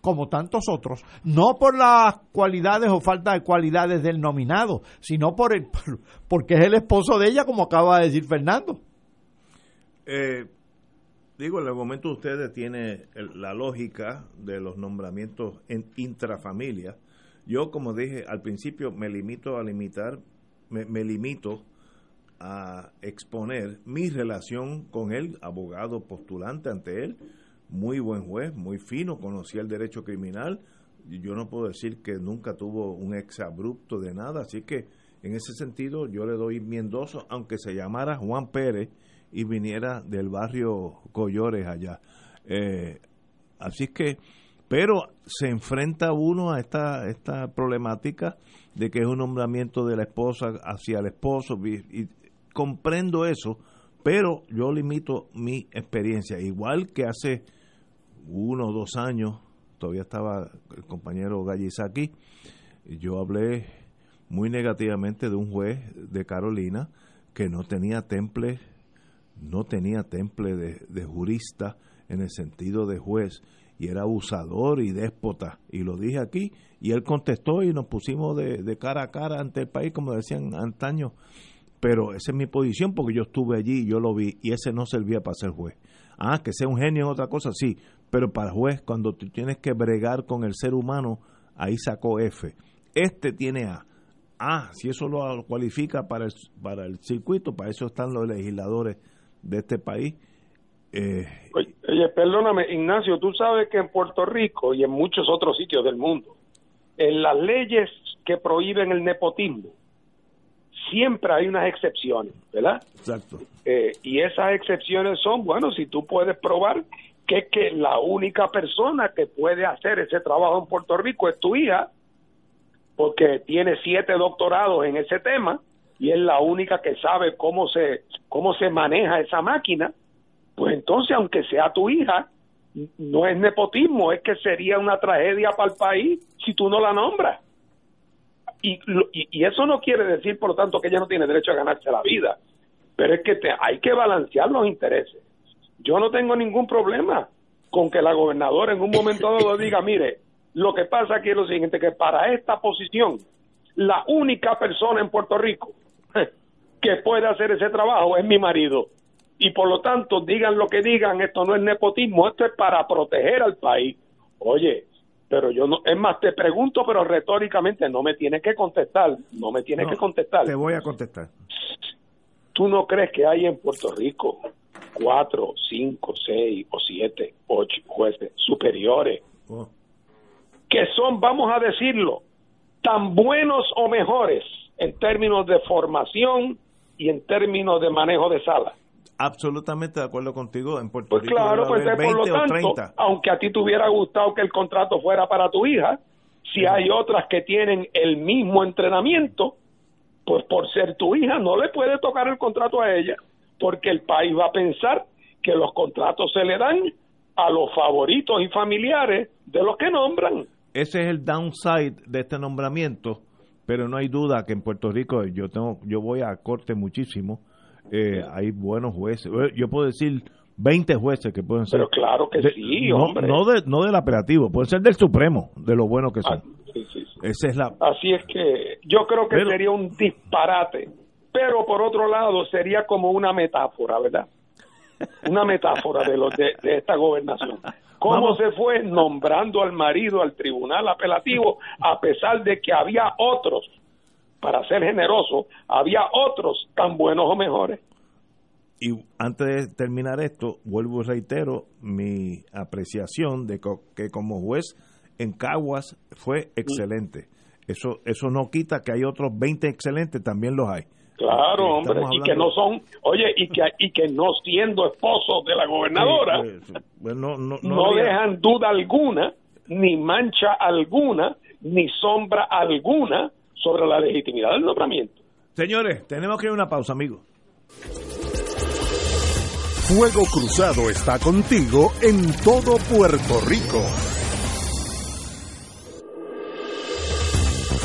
como tantos otros, no por las cualidades o falta de cualidades del nominado, sino por el, porque es el esposo de ella, como acaba de decir Fernando. Eh, digo, el argumento de ustedes tiene la lógica de los nombramientos en intrafamilia. Yo, como dije al principio, me limito a limitar, me, me limito a exponer mi relación con él, abogado postulante ante él, muy buen juez, muy fino, conocía el derecho criminal. Yo no puedo decir que nunca tuvo un exabrupto de nada, así que en ese sentido yo le doy mi endoso, aunque se llamara Juan Pérez y viniera del barrio Collores allá. Eh, así que, pero se enfrenta uno a esta, esta problemática de que es un nombramiento de la esposa hacia el esposo, y comprendo eso, pero yo limito mi experiencia, igual que hace uno o dos años, todavía estaba el compañero Gallizaki, yo hablé muy negativamente de un juez de Carolina que no tenía temple no tenía temple de, jurista en el sentido de juez y era abusador y déspota. Y lo dije aquí y él contestó y nos pusimos de, de cara a cara ante el país, como decían antaño. Pero esa es mi posición porque yo estuve allí y yo lo vi y ese no servía para ser juez. Ah, que sea un genio es otra cosa, sí, pero para juez, cuando tú tienes que bregar con el ser humano, ahí sacó F. Este tiene A. Ah, si eso lo cualifica para el, para el circuito, para eso están los legisladores de este país. Eh, oye, perdóname, Ignacio, tú sabes que en Puerto Rico y en muchos otros sitios del mundo, en las leyes que prohíben el nepotismo, siempre hay unas excepciones, ¿verdad? Exacto. Eh, y esas excepciones son, bueno, si tú puedes probar que es que la única persona que puede hacer ese trabajo en Puerto Rico es tu hija, porque tiene siete doctorados en ese tema y es la única que sabe cómo se cómo se maneja esa máquina, pues entonces aunque sea tu hija, no es nepotismo, es que sería una tragedia para el país si tú no la nombras. Y, y, eso no quiere decir, por lo tanto, que ella no tiene derecho a ganarse la vida, pero es que hay que balancear los intereses. Yo no tengo ningún problema con que la gobernadora en un momento dado diga, mire, lo que pasa aquí es lo siguiente, que para esta posición, la única persona en Puerto Rico que puede hacer ese trabajo es mi marido. Y por lo tanto, digan lo que digan, esto no es nepotismo, esto es para proteger al país. Oye, pero yo no, es más, te pregunto, pero retóricamente no me tienes que contestar, no me tienes que contestar. Te voy a contestar. ¿Tú no crees que hay en Puerto Rico cuatro, cinco, seis o siete, ocho jueces superiores oh. que son, vamos a decirlo, tan buenos o mejores en términos de formación y en términos de manejo de sala? absolutamente de acuerdo contigo. En Puerto pues Rico claro, pues por lo tanto, aunque a ti te hubiera gustado que el contrato fuera para tu hija, si hay otras que tienen el mismo entrenamiento, pues por ser tu hija no le puede tocar el contrato a ella, porque el país va a pensar que los contratos se le dan a los favoritos y familiares de los que nombran. Ese es el downside de este nombramiento, pero no hay duda que en Puerto Rico yo tengo yo voy a corte muchísimo eh, hay buenos jueces. Yo puedo decir 20 jueces que pueden ser. Pero claro que sí, no, hombre. No, no del apelativo, pueden ser del Supremo, de lo bueno que son. Ah, Esa es la... Así es que yo creo que sería un disparate, pero por otro lado sería como una metáfora, ¿verdad? Una metáfora de, los de, esta gobernación. ¿Cómo se fue nombrando al marido al tribunal apelativo a pesar de que había otros para ser generoso, había otros tan buenos o mejores. Y antes de terminar esto, vuelvo y reitero mi apreciación de que como juez en Caguas fue excelente. Eso eso no quita que hay otros 20 excelentes, también los hay. Claro, hombre, y que no son, oye, y que y que no siendo esposos de la gobernadora, pues, no, no dejan duda alguna, ni mancha alguna, ni sombra alguna sobre la legitimidad del nombramiento. Señores, tenemos que ir a una pausa, amigos. Fuego Cruzado está contigo en todo Puerto Rico.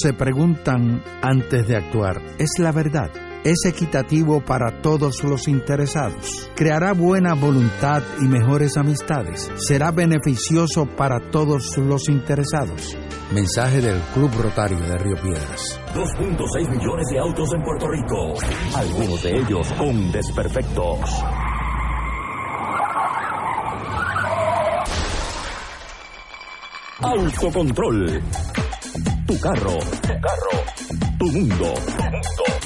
se preguntan antes de actuar, ¿es la verdad? ¿Es equitativo para todos los interesados? ¿Creará buena voluntad y mejores amistades? ¿Será beneficioso para todos los interesados? Mensaje del Club Rotario de Río Piedras. 2.6 millones de autos en Puerto Rico, algunos de ellos con desperfectos. Autocontrol. Tu carro. Tu carro. Tu mundo.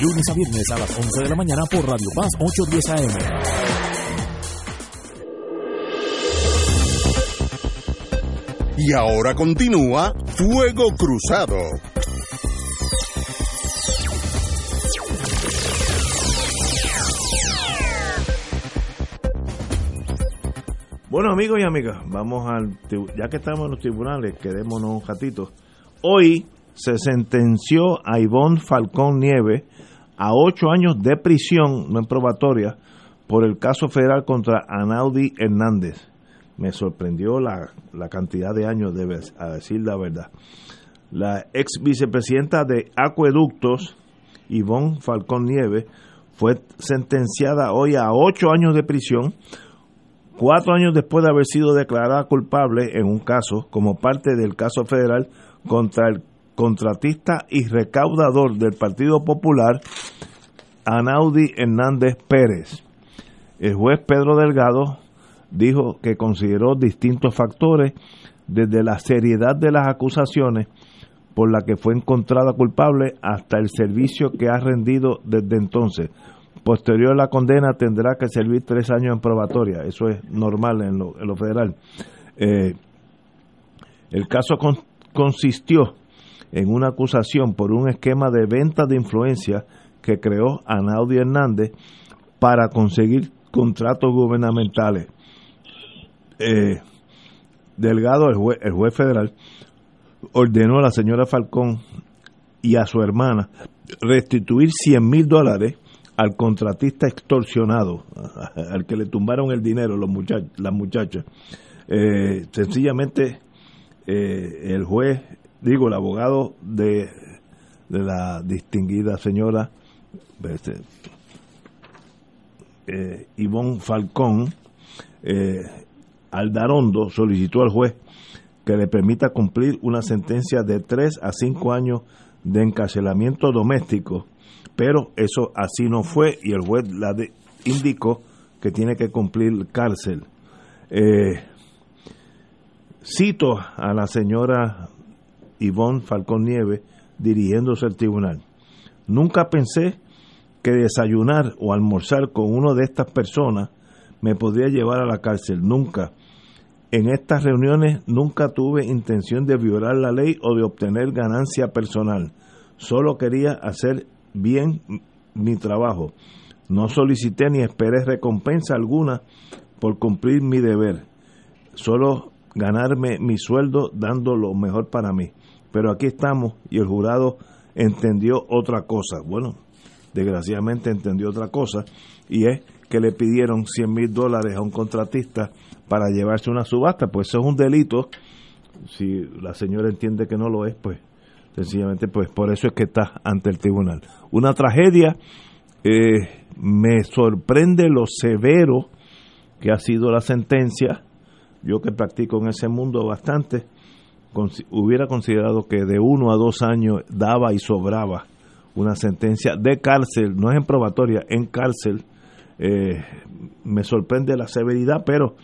Lunes a viernes a las 11 de la mañana por Radio Paz 810 AM. Y ahora continúa Fuego Cruzado. Bueno, amigos y amigas, vamos al. Ya que estamos en los tribunales, quedémonos un ratito. Hoy se sentenció a Ivonne Falcón Nieves a ocho años de prisión, no en probatoria, por el caso federal contra Anaudi Hernández. Me sorprendió la, la cantidad de años, de, a decir la verdad. La ex vicepresidenta de Acueductos, Ivonne Falcón Nieves, fue sentenciada hoy a ocho años de prisión cuatro años después de haber sido declarada culpable en un caso como parte del caso federal contra el contratista y recaudador del Partido Popular, Anaudi Hernández Pérez. El juez Pedro Delgado dijo que consideró distintos factores desde la seriedad de las acusaciones por la que fue encontrada culpable hasta el servicio que ha rendido desde entonces, Posterior a la condena tendrá que servir tres años en probatoria. Eso es normal en lo, federal. Eh, el caso consistió en una acusación por un esquema de venta de influencia que creó Anaudi Hernández para conseguir contratos gubernamentales. Eh, Delgado, el juez, federal, ordenó a la señora Falcón y a su hermana restituir 100 mil dólares al contratista extorsionado, al que le tumbaron el dinero los las muchachas. Eh, sencillamente eh, el juez, digo, el abogado de, de la distinguida señora este, eh, Ivonne Falcón, eh, Aldarondo solicitó al juez que le permita cumplir una sentencia de tres a cinco años de encarcelamiento doméstico pero eso así no fue y el juez la indicó que tiene que cumplir cárcel. Eh, cito a la señora Ivonne Falcón Nieves dirigiéndose al tribunal. Nunca pensé que desayunar o almorzar con uno de estas personas me podría llevar a la cárcel. Nunca. En estas reuniones nunca tuve intención de violar la ley o de obtener ganancia personal. Solo quería hacer bien mi trabajo. No solicité ni esperé recompensa alguna por cumplir mi deber. Solo ganarme mi sueldo dando lo mejor para mí. Pero aquí estamos y el jurado entendió otra cosa. Bueno, desgraciadamente entendió otra cosa y es que le pidieron 100 mil dólares a un contratista para llevarse una subasta. Pues eso es un delito. Si la señora entiende que no lo es, pues Sencillamente, pues por eso es que está ante el tribunal. Una tragedia, eh, me sorprende lo severo que ha sido la sentencia. Yo que practico en ese mundo bastante, hubiera considerado que de uno a dos años daba y sobraba una sentencia de cárcel, no es en probatoria, en cárcel. Eh, me sorprende la severidad, pero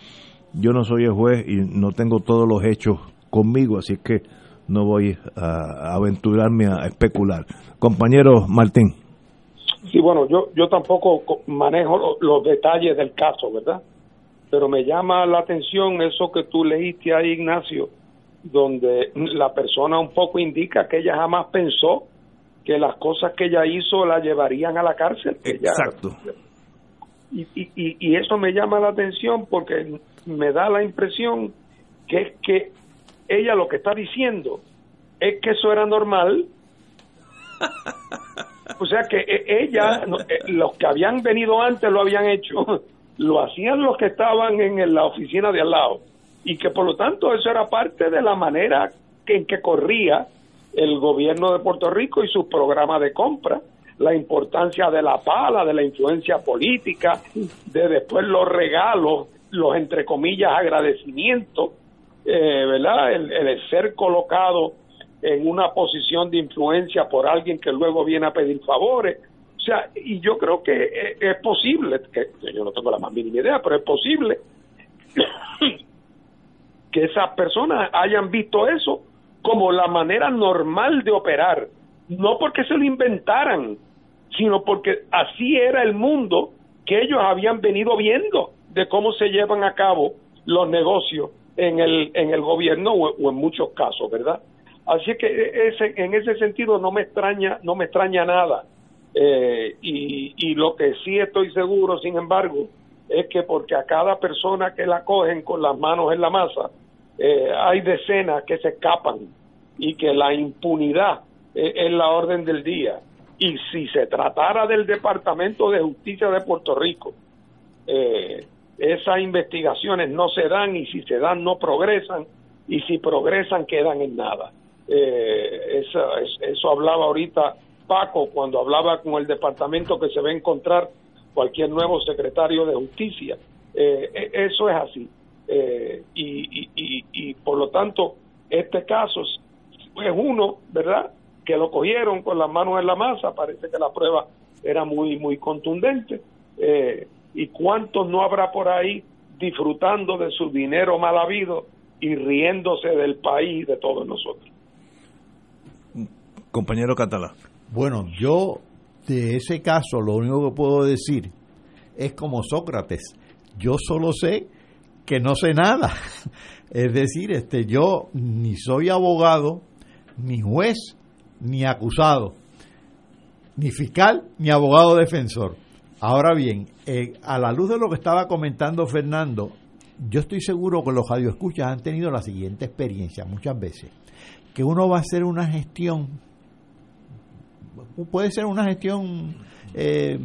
yo no soy el juez y no tengo todos los hechos conmigo, así que no voy a aventurarme a especular. Compañero Martín. Sí, bueno, yo, yo tampoco manejo los detalles del caso, ¿verdad? Pero me llama la atención eso que tú leíste ahí, Ignacio, donde la persona un poco indica que ella jamás pensó que las cosas que ella hizo la llevarían a la cárcel. Exacto. y, y, y eso me llama la atención porque me da la impresión que es que ella lo que está diciendo es que eso era normal. O sea que e, ella, eh, los que habían venido antes lo habían hecho, lo hacían los que estaban en la oficina de al lado. Y que por lo tanto eso era parte de la manera en que corría el gobierno de Puerto Rico y sus programas de compra, la importancia de la pala, de la influencia política, de después los regalos, los entre comillas agradecimientos, eh, ¿verdad? el ser colocado en una posición de influencia por alguien que luego viene a pedir favores. O sea, y yo creo que es, posible, que yo no tengo la más mínima idea, pero es posible que esas personas hayan visto eso como la manera normal de operar, no porque se lo inventaran, sino porque así era el mundo que ellos habían venido viendo de cómo se llevan a cabo los negocios en el, en el gobierno o en muchos casos, ¿verdad? Así que e, ese, en ese sentido no me extraña, no me extraña nada. Eh, y, y lo que sí estoy seguro, sin embargo, es que porque a cada persona que la cogen con las manos en la masa, eh, hay decenas que se escapan y que la impunidad es la orden del día. Y si se tratara del Departamento de Justicia de Puerto Rico, eh, esas investigaciones no se dan y si se dan no progresan y si progresan quedan en nada. Eh, eso, eso hablaba ahorita Paco cuando hablaba con el departamento que se va a encontrar cualquier nuevo secretario de justicia. Eh, e, eso es así. Eh, y, por lo tanto, este caso es uno, ¿verdad? Que lo cogieron con las manos en la masa, parece que la prueba era muy, muy contundente. Eh, ¿Y cuántos no habrá por ahí disfrutando de su dinero mal habido y riéndose del país de todos nosotros? Compañero Catalá. Bueno, yo de ese caso lo único que puedo decir es como Sócrates. Yo solo sé que no sé nada. Es decir, este, yo ni soy abogado, ni juez, ni acusado, ni fiscal, ni abogado defensor. Ahora bien, eh, a la luz de lo que estaba comentando Fernando, yo estoy seguro que los radioescuchas han tenido la siguiente experiencia muchas veces, que uno va a hacer una gestión puede ser una gestión eh,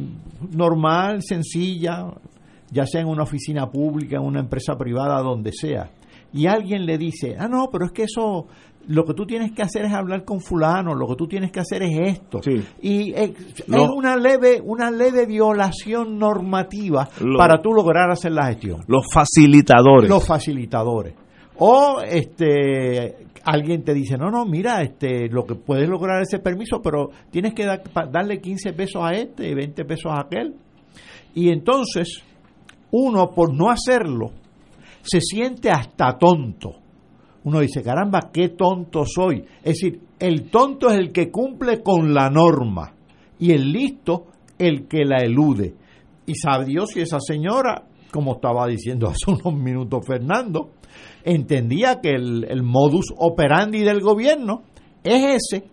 normal, sencilla, ya sea en una oficina pública, en una empresa privada, donde sea. Y alguien le dice, ah, no, pero es que eso, lo que tú tienes que hacer es hablar con fulano, lo que tú tienes que hacer es esto. Y es, una leve, una leve violación normativa para tú lograr hacer la gestión. Los facilitadores. Los facilitadores. O este alguien te dice, no, no, mira, este, lo que puedes lograr ese permiso, pero tienes que darle 15 pesos a este y 20 pesos a aquel. Y entonces, uno, por no hacerlo, se siente hasta tonto. Uno dice, caramba, qué tonto soy. Es decir, el tonto es el que cumple con la norma y el listo el que la elude. Y sabe Dios si esa señora, como estaba diciendo hace unos minutos Fernando, entendía que el, modus operandi del gobierno es ese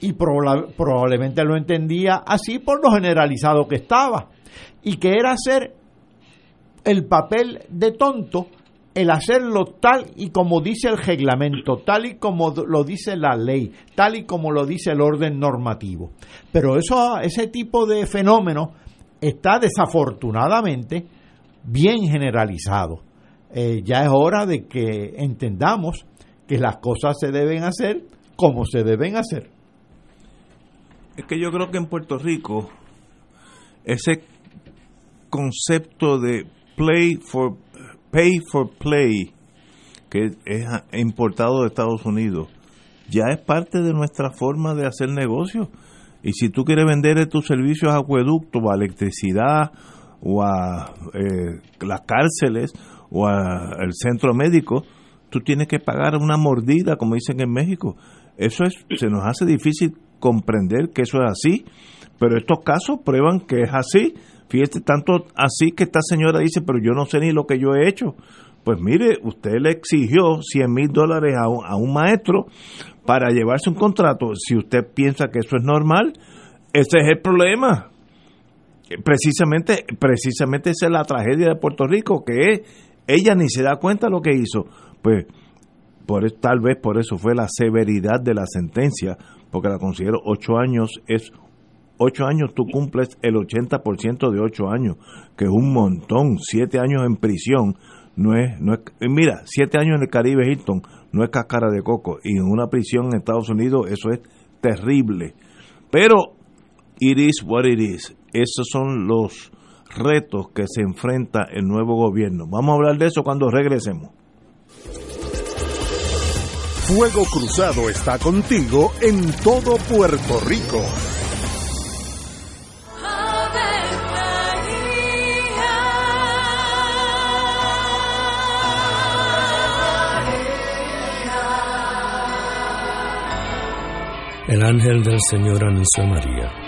y probablemente lo entendía así por lo generalizado que estaba y que era hacer el papel de tonto el hacerlo tal y como dice el reglamento, tal y como lo dice la ley, tal y como lo dice el orden normativo. Pero eso, ese tipo de fenómeno está desafortunadamente bien generalizado. Eh, ya es hora de que entendamos que las cosas se deben hacer como se deben hacer. Es que yo creo que en Puerto Rico ese concepto de play for pay for play que es importado de Estados Unidos ya es parte de nuestra forma de hacer negocio y si tú quieres vender tus servicios a acueducto o a electricidad o a eh, las cárceles o al centro médico, tú tienes que pagar una mordida, como dicen en México. Eso es, se nos hace difícil comprender que eso es así, pero estos casos prueban que es así. Fíjate, tanto así que esta señora dice, pero yo no sé ni lo que yo he hecho, pues mire, usted le exigió 100 mil dólares a un, a un maestro para llevarse un contrato. Si usted piensa que eso es normal, ese es el problema. Precisamente, precisamente esa es la tragedia de Puerto Rico, que es, ella ni se da cuenta lo que hizo. Pues por, tal vez por eso fue la severidad de la sentencia, porque la considero ocho años es ocho años tú cumples el 80% de ocho años, que es un montón, siete años en prisión, no es, no es, mira, siete años en el Caribe Hilton no es cascara de coco, y en una prisión en Estados Unidos eso es terrible. Pero it is what it is. Esos son los retos que se enfrenta el nuevo gobierno. Vamos a hablar de eso cuando regresemos. Fuego Cruzado está contigo en todo Puerto Rico. El ángel del Señor anunció a María.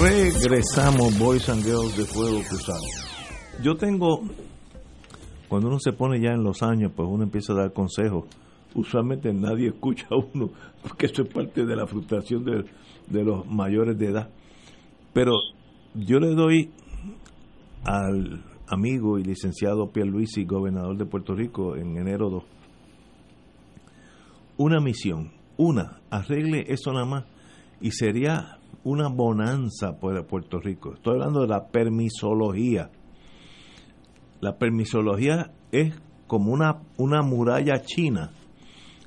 Regresamos, Boys and Girls de Fuego Cruzado. Yo tengo, cuando uno se pone ya en los años, pues uno empieza a dar consejos. Usualmente nadie escucha a uno, porque eso es parte de la frustración de, de los mayores de edad. Pero yo le doy al amigo y licenciado Pierluisi, gobernador de Puerto Rico, en enero 2, una misión. Una, arregle eso nada más. Y sería una bonanza para Puerto Rico. Estoy hablando de la permisología. La permisología es como una, una muralla china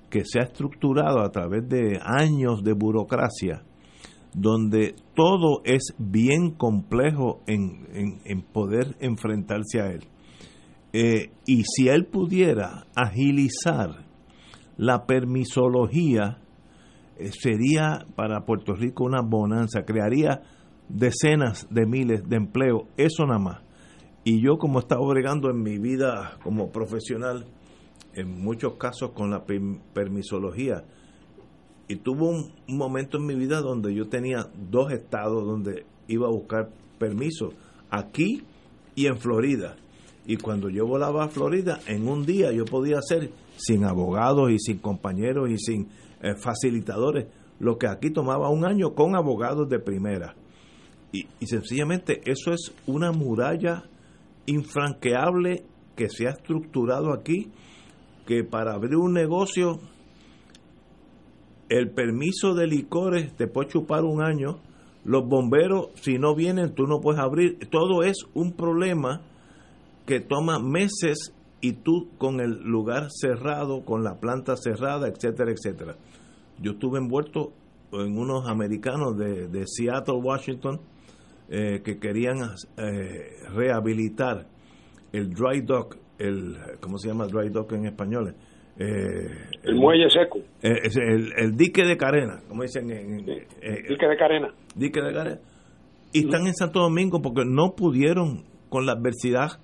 que se ha estructurado a través de años de burocracia donde todo es bien complejo en, en, poder enfrentarse a él. Eh, y si él pudiera agilizar la permisología, sería para Puerto Rico una bonanza, crearía decenas de miles de empleos, eso nada más. Y yo como he estado bregando en mi vida como profesional, en muchos casos con la permisología, y tuvo un, momento en mi vida donde yo tenía dos estados donde iba a buscar permiso, aquí y en Florida. Y cuando yo volaba a Florida, en un día yo podía hacer, sin abogados y sin compañeros y sin eh, facilitadores, lo que aquí tomaba un año con abogados de primera. Y, y sencillamente eso es una muralla infranqueable que se ha estructurado aquí, que para abrir un negocio el permiso de licores te puede chupar un año, los bomberos si no vienen tú no puedes abrir, todo es un problema que toma meses y tú con el lugar cerrado, con la planta cerrada, etcétera, etcétera. Yo estuve envuelto en unos americanos de, de Seattle, Washington, eh, que querían eh, rehabilitar el dry dock, el, ¿cómo se llama dry dock en español? Eh, el, muelle seco. El, dique de carena, como dicen en, dique de carena. Dique de carena. Y están en Santo Domingo porque no pudieron con la adversidad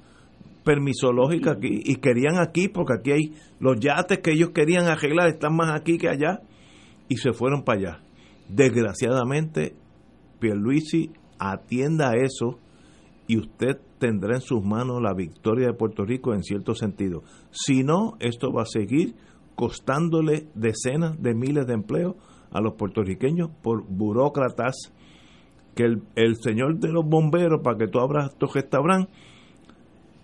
permisológica aquí y querían aquí porque aquí hay los yates que ellos querían arreglar están más aquí que allá y se fueron para allá. Desgraciadamente, Pierluisi atienda a eso y usted tendrá en sus manos la victoria de Puerto Rico en cierto sentido. Si no, esto va a seguir costándole decenas de miles de empleos a los puertorriqueños por burócratas que el, señor de los bomberos, para que tú abras tu restaurante,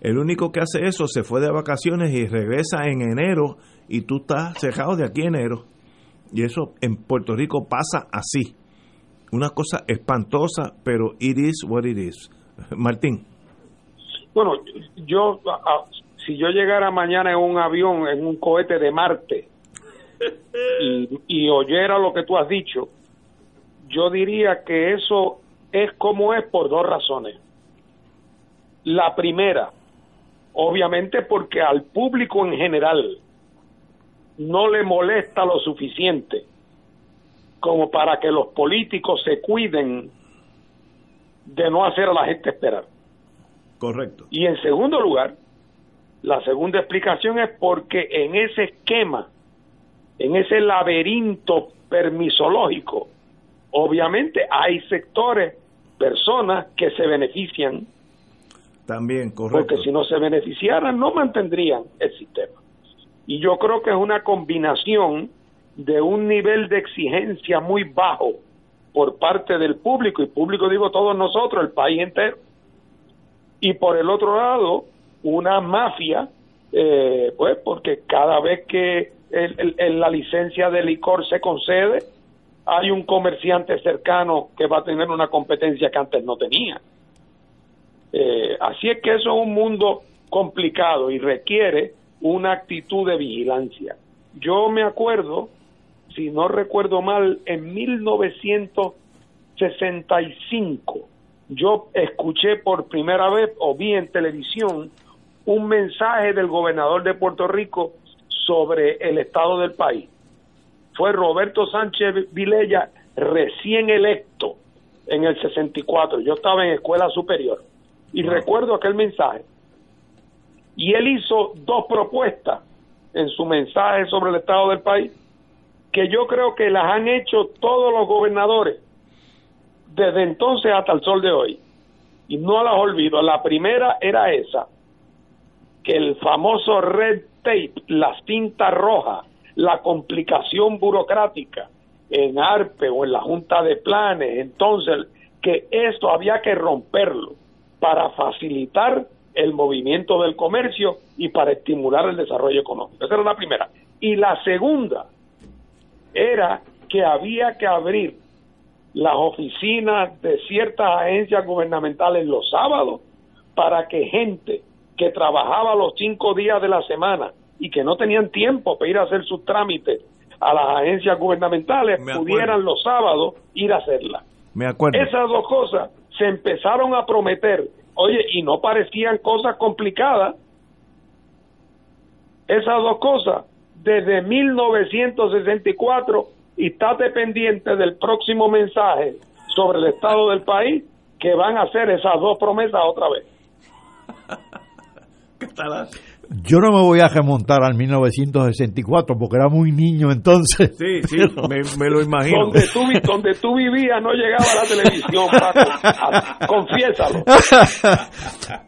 el único que hace eso se fue de vacaciones y regresa en enero y tú estás cerrado de aquí en enero. Y eso en Puerto Rico pasa así. Una cosa espantosa, pero it is what it is. Martín. Bueno, yo, si yo llegara mañana en un avión, en un cohete de Marte, y, oyera lo que tú has dicho, yo diría que eso es como es por dos razones. La primera, obviamente porque al público en general no le molesta lo suficiente como para que los políticos se cuiden de no hacer a la gente esperar. Correcto. Y en segundo lugar, la segunda explicación es porque en ese esquema, en ese laberinto permisológico, obviamente hay sectores, personas que se benefician. También, correcto. Porque si no se beneficiaran, no mantendrían el sistema. Y yo creo que es una combinación de un nivel de exigencia muy bajo por parte del público, y público digo todos nosotros, el país entero, y por el otro lado, una mafia, eh, pues porque cada vez que el, la licencia de licor se concede, hay un comerciante cercano que va a tener una competencia que antes no tenía. Eh, así es que eso es un mundo complicado y requiere una actitud de vigilancia. Yo me acuerdo si no recuerdo mal, en 1965 yo escuché por primera vez o vi en televisión un mensaje del gobernador de Puerto Rico sobre el estado del país. Fue Roberto Sánchez Vilella, recién electo en el 64. Yo estaba en escuela superior y recuerdo aquel mensaje. Y él hizo dos propuestas en su mensaje sobre el estado del país que yo creo que las han hecho todos los gobernadores desde entonces hasta el sol de hoy. Y no las olvido. La primera era esa, que el famoso red tape, la cinta roja, la complicación burocrática en ARPE o en la Junta de Planes, entonces que esto había que romperlo para facilitar el movimiento del comercio y para estimular el desarrollo económico. Esa era la primera. Y la segunda era que había que abrir las oficinas de ciertas agencias gubernamentales los sábados para que gente que trabajaba los cinco días de la semana y que no tenían tiempo para ir a hacer sus trámites a las agencias gubernamentales pudieran los sábados ir a hacerla. Me acuerdo. Esas dos cosas se empezaron a prometer, oye, y no parecían cosas complicadas. Esas dos cosas, desde 1964, y estate pendiente del próximo mensaje sobre el estado del país, que van a hacer esas dos promesas otra vez. Yo no me voy a remontar al 1964 porque era muy niño entonces. Sí, sí, me, me lo imagino. Donde tú, vi- donde tú vivías no llegaba la televisión, Paco. Confiésalo.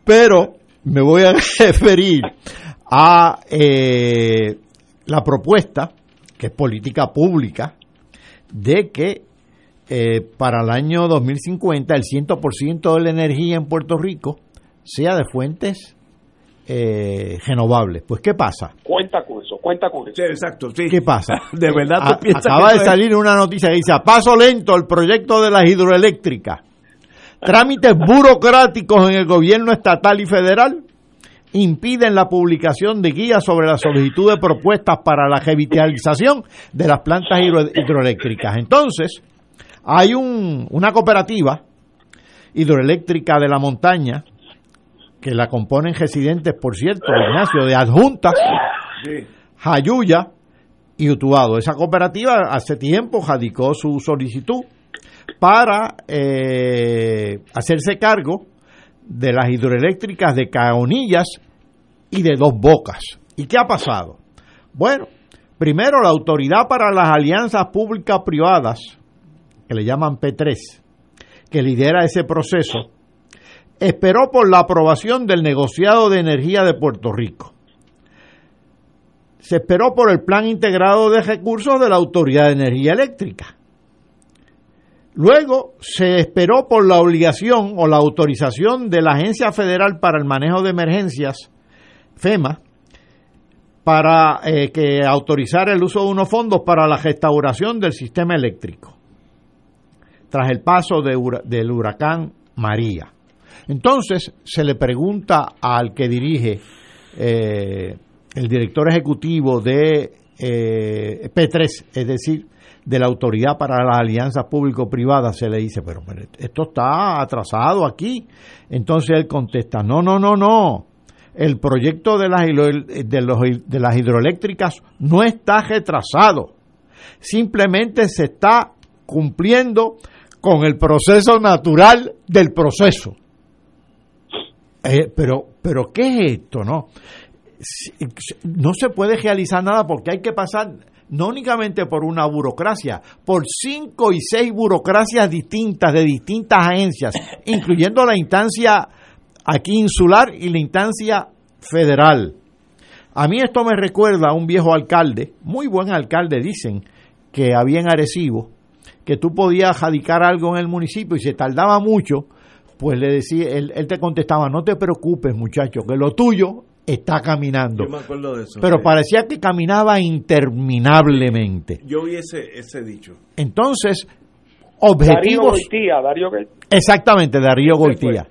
Pero me voy a referir a eh, la propuesta, que es política pública, de que eh, para el año 2050 el 100% de la energía en Puerto Rico sea de fuentes eh, renovables. Pues, ¿qué pasa? Cuenta con eso, cuenta con eso. exacto, sí. ¿Qué pasa? De verdad tú A- piensas Acaba que de salir una noticia que dice, a paso lento el proyecto de las hidroeléctricas. Trámites burocráticos en el gobierno estatal y federal impiden la publicación de guías sobre la solicitud de propuestas para la revitalización de las plantas hidro- hidroeléctricas. Entonces, hay un- una cooperativa hidroeléctrica de la montaña que la componen residentes, por cierto, Ignacio, de adjuntas, Jayuya y Utuado. Esa cooperativa hace tiempo radicó su solicitud para eh, hacerse cargo de las hidroeléctricas de Caonillas y de Dos Bocas. ¿Y qué ha pasado? Bueno, primero la Autoridad para las Alianzas Públicas Privadas, que le llaman P3, que lidera ese proceso, esperó por la aprobación del negociado de energía de Puerto Rico. Se esperó por el Plan Integrado de Recursos de la Autoridad de Energía Eléctrica. Luego se esperó por la obligación o la autorización de la Agencia Federal para el Manejo de Emergencias, FEMA, para eh, que autorizara el uso de unos fondos para la restauración del sistema eléctrico, tras el paso del huracán María. Entonces se le pregunta al que dirige eh, el director ejecutivo de eh, P3, es decir, de la Autoridad para las Alianzas Público-Privadas, se le dice, pero, esto está atrasado aquí. Entonces él contesta, no, no, no, no. El proyecto de las, de los- de las hidroeléctricas no está retrasado. Simplemente se está cumpliendo con el proceso natural del proceso. Eh, pero, pero, ¿qué es esto, no? No se puede realizar nada porque hay que pasar no únicamente por una burocracia, por cinco y seis burocracias distintas de distintas agencias, incluyendo la instancia aquí insular y la instancia federal. A mí esto me recuerda a un viejo alcalde, muy buen alcalde, dicen, que había en Arecibo, que tú podías radicar algo en el municipio y se tardaba mucho, pues le decía, él, él te contestaba, no te preocupes muchacho, que lo tuyo está caminando. Yo me acuerdo de eso. Pero sí. parecía que caminaba interminablemente. Yo vi ese, ese dicho. Entonces, Darío objetivos... Goitía, Darío Goitía. Exactamente, Darío Goitía.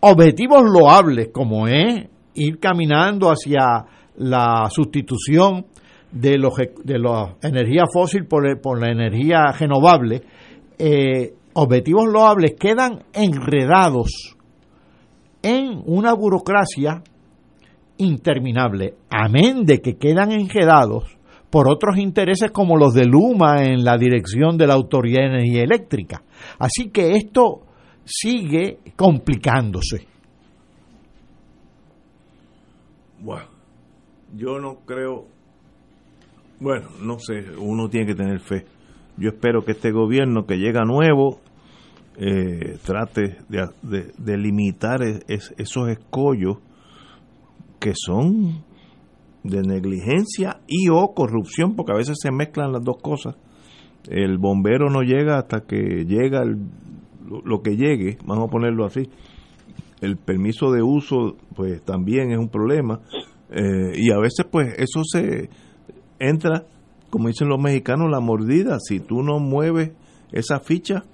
Objetivos loables como es ir caminando hacia la sustitución de los de la energía fósil por, el- por la energía renovable, eh, objetivos loables quedan enredados en una burocracia interminable, amén de que quedan enredados por otros intereses como los de Luma en la dirección de la Autoridad de Energía Eléctrica. Así que esto sigue complicándose. Bueno, yo no creo. Bueno, no sé, uno tiene que tener fe. Yo espero que este gobierno que llega nuevo eh, trate de, limitar es- esos escollos que son de negligencia y o corrupción, porque a veces se mezclan las dos cosas. El bombero no llega hasta que llega lo que llegue, vamos a ponerlo así. El permiso de uso, pues también es un problema. Eh, y a veces, pues, eso se entra, como dicen los mexicanos, la mordida. Si tú no mueves esa ficha,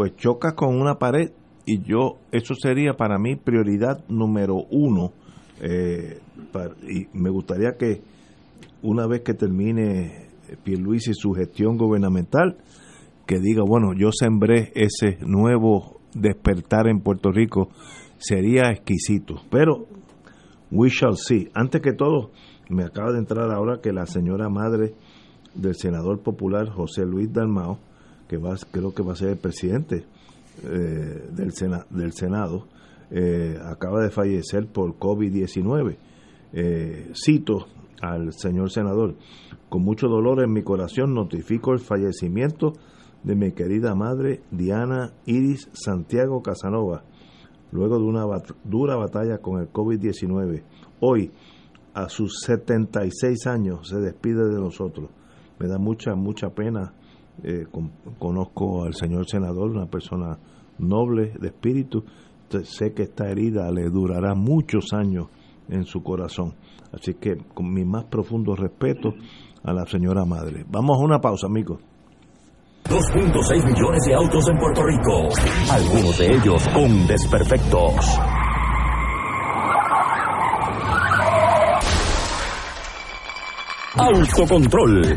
pues chocas con una pared. Y yo, eso sería para mí prioridad número uno. Eh, y me gustaría que una vez que termine Pierluisi su gestión gubernamental, que diga, bueno, yo sembré ese nuevo despertar en Puerto Rico, sería exquisito. Pero, we shall see. Antes que todo, me acaba de entrar ahora que la señora madre del senador popular José Luis Dalmao, que va, creo que va a ser el presidente eh, del, del Senado, eh, acaba de fallecer por COVID-19. Eh, cito al señor senador, con mucho dolor en mi corazón notifico el fallecimiento de mi querida madre Diana Iris Santiago Casanova, luego de una dura batalla con el COVID-19. Hoy, a sus 76 años, se despide de nosotros. Me da mucha, mucha pena. Eh, conozco al señor senador, una persona noble de espíritu. Sé que esta herida le durará muchos años en su corazón. Así que con mi más profundo respeto a la señora madre. Vamos a una pausa, amigos. 2.6 millones de autos en Puerto Rico, algunos de ellos con desperfectos. Autocontrol.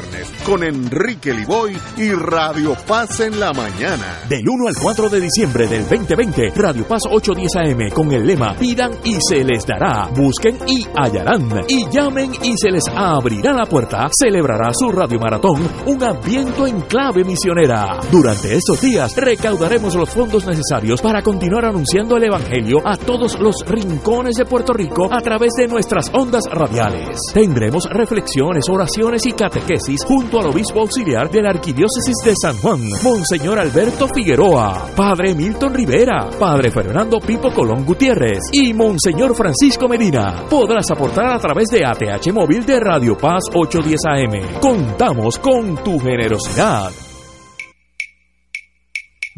con Enrique Liboy y Radio Paz en la mañana. Del 1 al 4 de diciembre del 2020, Radio Paz 810 AM con el lema Pidan y se les dará, busquen y hallarán, y llamen y se les abrirá la puerta, celebrará su Radio Maratón, un ambiente en clave misionera. Durante estos días recaudaremos los fondos necesarios para continuar anunciando el Evangelio a todos los rincones de Puerto Rico a través de nuestras ondas radiales. Tendremos reflexiones, oraciones y catequesis junto al obispo auxiliar de la Arquidiócesis de San Juan, Monseñor Alberto Figueroa, Padre Milton Rivera, Padre Fernando Pipo Colón Gutiérrez y Monseñor Francisco Medina. Podrás aportar a través de ATH Móvil de Radio Paz 810 AM. Contamos con tu generosidad.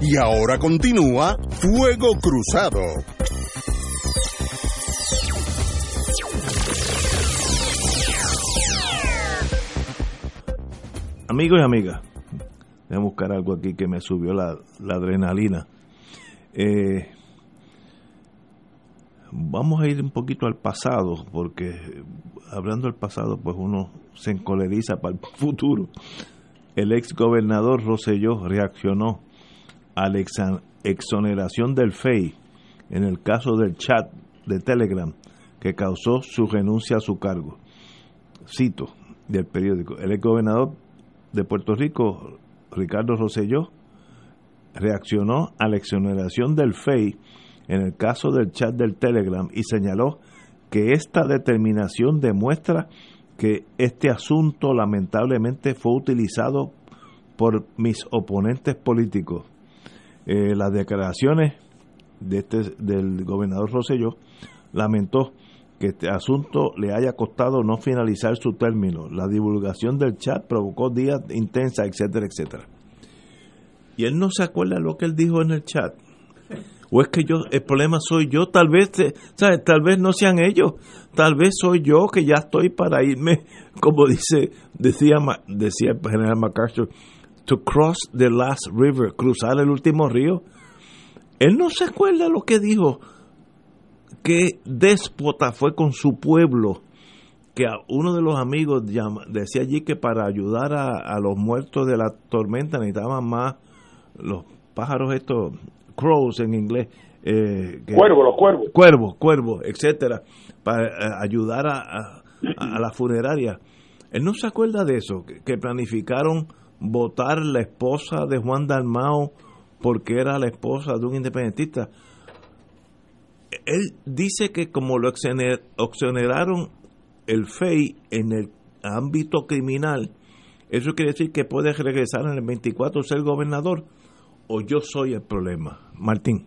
Y ahora continúa Fuego Cruzado. Amigos y amigas, voy a buscar algo aquí que me subió la, adrenalina. Eh, vamos a ir un poquito al pasado, porque hablando del pasado, pues uno se encoleriza para el futuro. El ex gobernador Rosselló reaccionó a la exoneración del FEI en el caso del chat de Telegram que causó su renuncia a su cargo. Cito del periódico, el ex gobernador de Puerto Rico, Ricardo Rosselló, reaccionó a la exoneración del FEI en el caso del chat del Telegram y señaló que esta determinación demuestra que este asunto lamentablemente fue utilizado por mis oponentes políticos eh, las declaraciones de este, del gobernador Rosselló lamentó que este asunto le haya costado no finalizar su término. La divulgación del chat provocó días intensas, etcétera, etcétera. Y él no se acuerda lo que él dijo en el chat. o es que yo el problema soy yo tal vez ¿sabes? tal vez no sean ellos tal vez soy yo que ya estoy para irme como dice decía decía el general MacArthur to cross the last river cruzar el último río. Él no se acuerda lo que dijo que déspota fue con su pueblo que a uno de los amigos decía allí que para ayudar a, los muertos de la tormenta necesitaban más los pájaros estos crows en inglés eh, cuervos los cuervos. cuervos cuervos etcétera para eh, ayudar a, a, la funeraria. Él no se acuerda de eso que, planificaron votar la esposa de Juan Dalmao porque era la esposa de un independentista él dice que como lo exoneraron el FEI en el ámbito criminal, eso quiere decir que puede regresar en el 24 ser gobernador o yo soy el problema. Martín.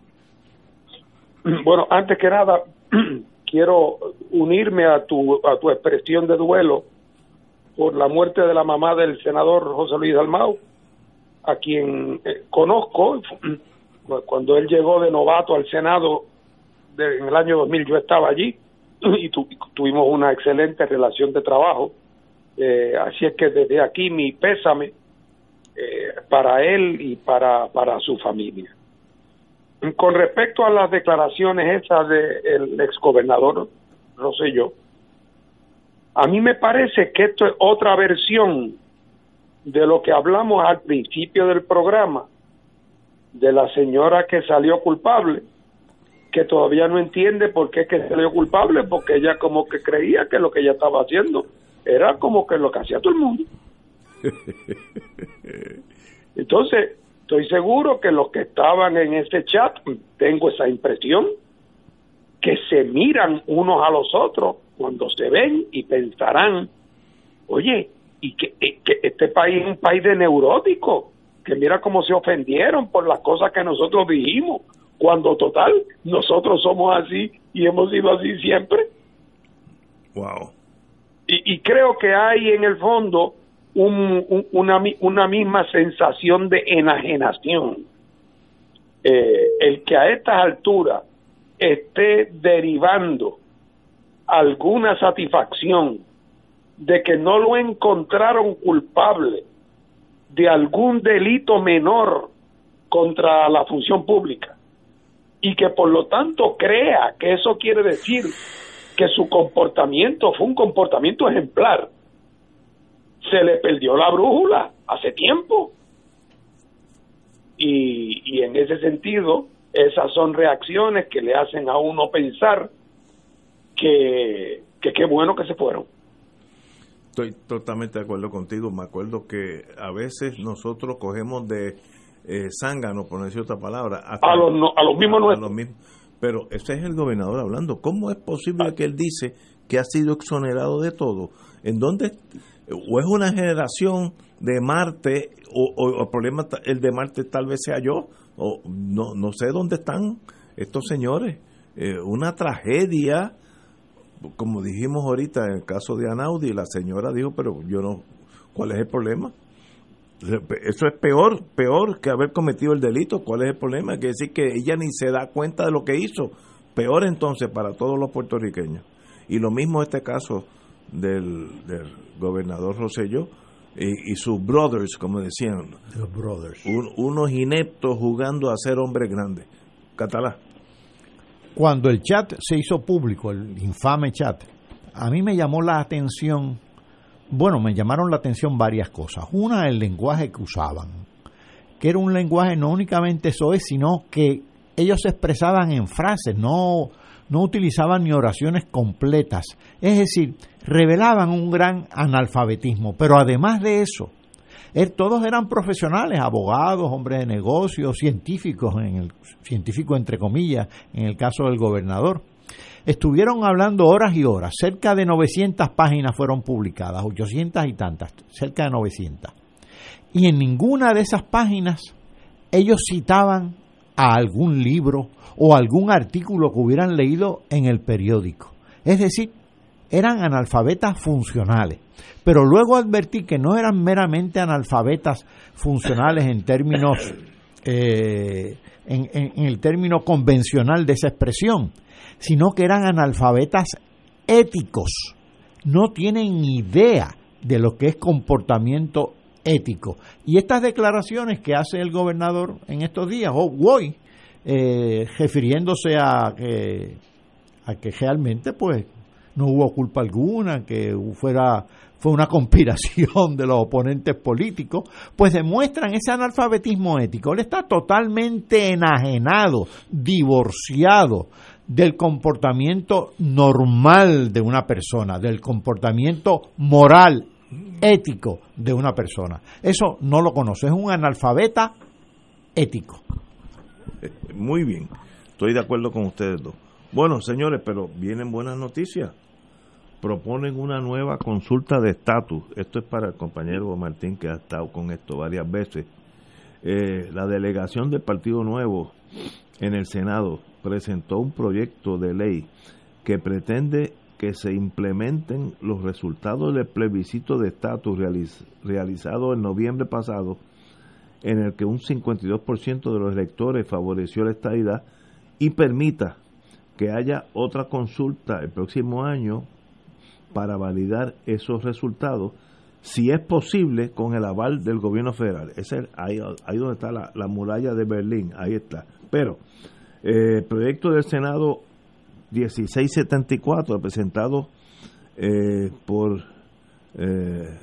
Bueno, antes que nada, quiero unirme a tu, a tu expresión de duelo por la muerte de la mamá del senador José Luis Dalmau, a quien eh, conozco. Cuando él llegó de novato al Senado en el año 2000, yo estaba allí y tuvimos una excelente relación de trabajo. Eh, así es que desde aquí mi pésame eh, para él y para, para su familia. Con respecto a las declaraciones esas del exgobernador Rosselló, a mí me parece que esto es otra versión de lo que hablamos al principio del programa, de la señora que salió culpable que todavía no entiende por qué que salió culpable, porque ella como que creía que lo que ella estaba haciendo era como que lo que hacía todo el mundo. Entonces, estoy seguro que los que estaban en ese chat, tengo esa impresión, que se miran unos a los otros cuando se ven y pensarán, oye, y que, que este país es un país de neuróticos, que mira cómo se ofendieron por las cosas que nosotros dijimos cuando total nosotros somos así y hemos sido así siempre. Wow. Y, creo que hay en el fondo una, una misma sensación de enajenación. Eh, el que a estas alturas esté derivando alguna satisfacción de que no lo encontraron culpable de algún delito menor contra la función pública y que por lo tanto crea que eso quiere decir que su comportamiento fue un comportamiento ejemplar, se le perdió la brújula hace tiempo. Y, en ese sentido, esas son reacciones que le hacen a uno pensar que qué bueno que se fueron. Estoy totalmente de acuerdo contigo. Me acuerdo que a veces nosotros cogemos de eh, zángano, por decir otra palabra. a, los, a los mismos nuestros. Pero ese es el gobernador hablando. ¿Cómo es posible que él dice que ha sido exonerado de todo? ¿En dónde? ¿O es una generación de Marte? ¿O, el problema, el de Marte tal vez sea yo? o No, no sé dónde están estos señores. Eh, una tragedia, como dijimos ahorita en el caso de Anaudi, la señora dijo, pero yo no, ¿cuál es el problema? Eso es peor, peor que haber cometido el delito. ¿Cuál es el problema? Quiere decir que ella ni se da cuenta de lo que hizo. Peor entonces para todos los puertorriqueños. Y lo mismo este caso del, gobernador Rosselló y, sus brothers, como decían. Los brothers. unos ineptos jugando a ser hombres grandes. Catalá. Cuando el chat se hizo público, el infame chat, a mí me llamó la atención bueno, me llamaron la atención varias cosas. Una, el lenguaje que usaban, que era un lenguaje no únicamente soe, sino que ellos se expresaban en frases, no, no utilizaban ni oraciones completas. Es decir, revelaban un gran analfabetismo. Pero además de eso, todos eran profesionales, abogados, hombres de negocios, científicos, en el, científico entre comillas, en el caso del gobernador. Estuvieron hablando horas y horas, cerca de 900 páginas fueron publicadas, 800 y tantas, cerca de 900. Y en ninguna de esas páginas ellos citaban a algún libro o algún artículo que hubieran leído en el periódico. Es decir, eran analfabetas funcionales. Pero luego advertí que no eran meramente analfabetas funcionales en términos eh, en, el término convencional de esa expresión, sino que eran analfabetas éticos. No tienen idea de lo que es comportamiento ético. Y estas declaraciones que hace el gobernador en estos días, o hoy, eh, refiriéndose a que realmente pues no hubo culpa alguna, que fuera fue una conspiración de los oponentes políticos, pues demuestran ese analfabetismo ético. Él está totalmente enajenado, divorciado del comportamiento normal de una persona, del comportamiento moral, ético de una persona. Eso no lo conoce, es un analfabeta ético. Muy bien, estoy de acuerdo con ustedes dos. Bueno, señores, pero vienen buenas noticias. Proponen una nueva consulta de estatus. Esto es para el compañero Martín que ha estado con esto varias veces. Eh, la delegación del Partido Nuevo en el Senado presentó un proyecto de ley que pretende que se implementen los resultados del plebiscito de estatus realizado en noviembre pasado, en el que un 52% de los electores favoreció la estadidad y permita que haya otra consulta el próximo año para validar esos resultados, si es posible, con el aval del gobierno federal. Es ahí, ahí donde está la, la muralla de Berlín, ahí está. Pero el eh, proyecto del Senado 1674, presentado eh, por... Eh,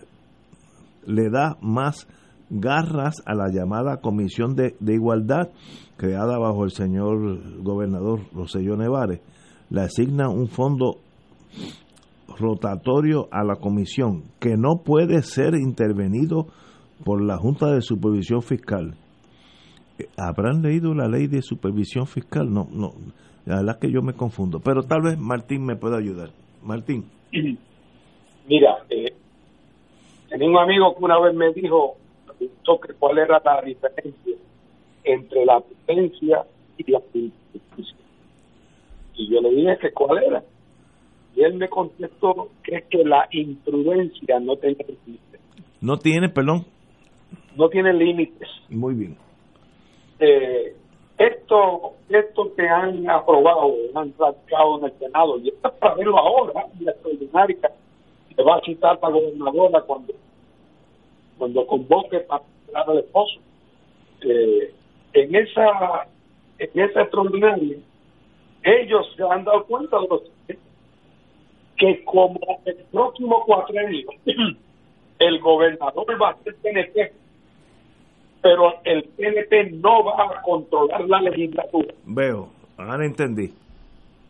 le da más garras a la llamada Comisión de, Igualdad, creada bajo el señor gobernador Roselló Nevares. Le asigna un fondo rotatorio a la comisión que no puede ser intervenido por la Junta de Supervisión Fiscal ¿Habrán leído la ley de supervisión fiscal? No, no, la verdad que yo me confundo, pero tal vez Martín me pueda ayudar. Martín. Mira, eh, un amigo que una vez me dijo, que cuál era la diferencia entre la prudencia y la imprudencia. Y yo le dije que cuál era. Y él me contestó que es que la imprudencia no tiene límites. No tiene, perdón. No tiene límites. Muy bien eh, esto, esto que han aprobado, han radicado en el Senado, y esto es para verlo ahora, la extraordinaria, que va a citar la gobernadora cuando, cuando convoque para al esposo. Eh, en esa en esa extraordinaria, ellos se han dado cuenta de los que como el próximo cuatrenio el gobernador va a ser PNP pero el PNP no va a controlar la legislatura. Veo, ahora entendí.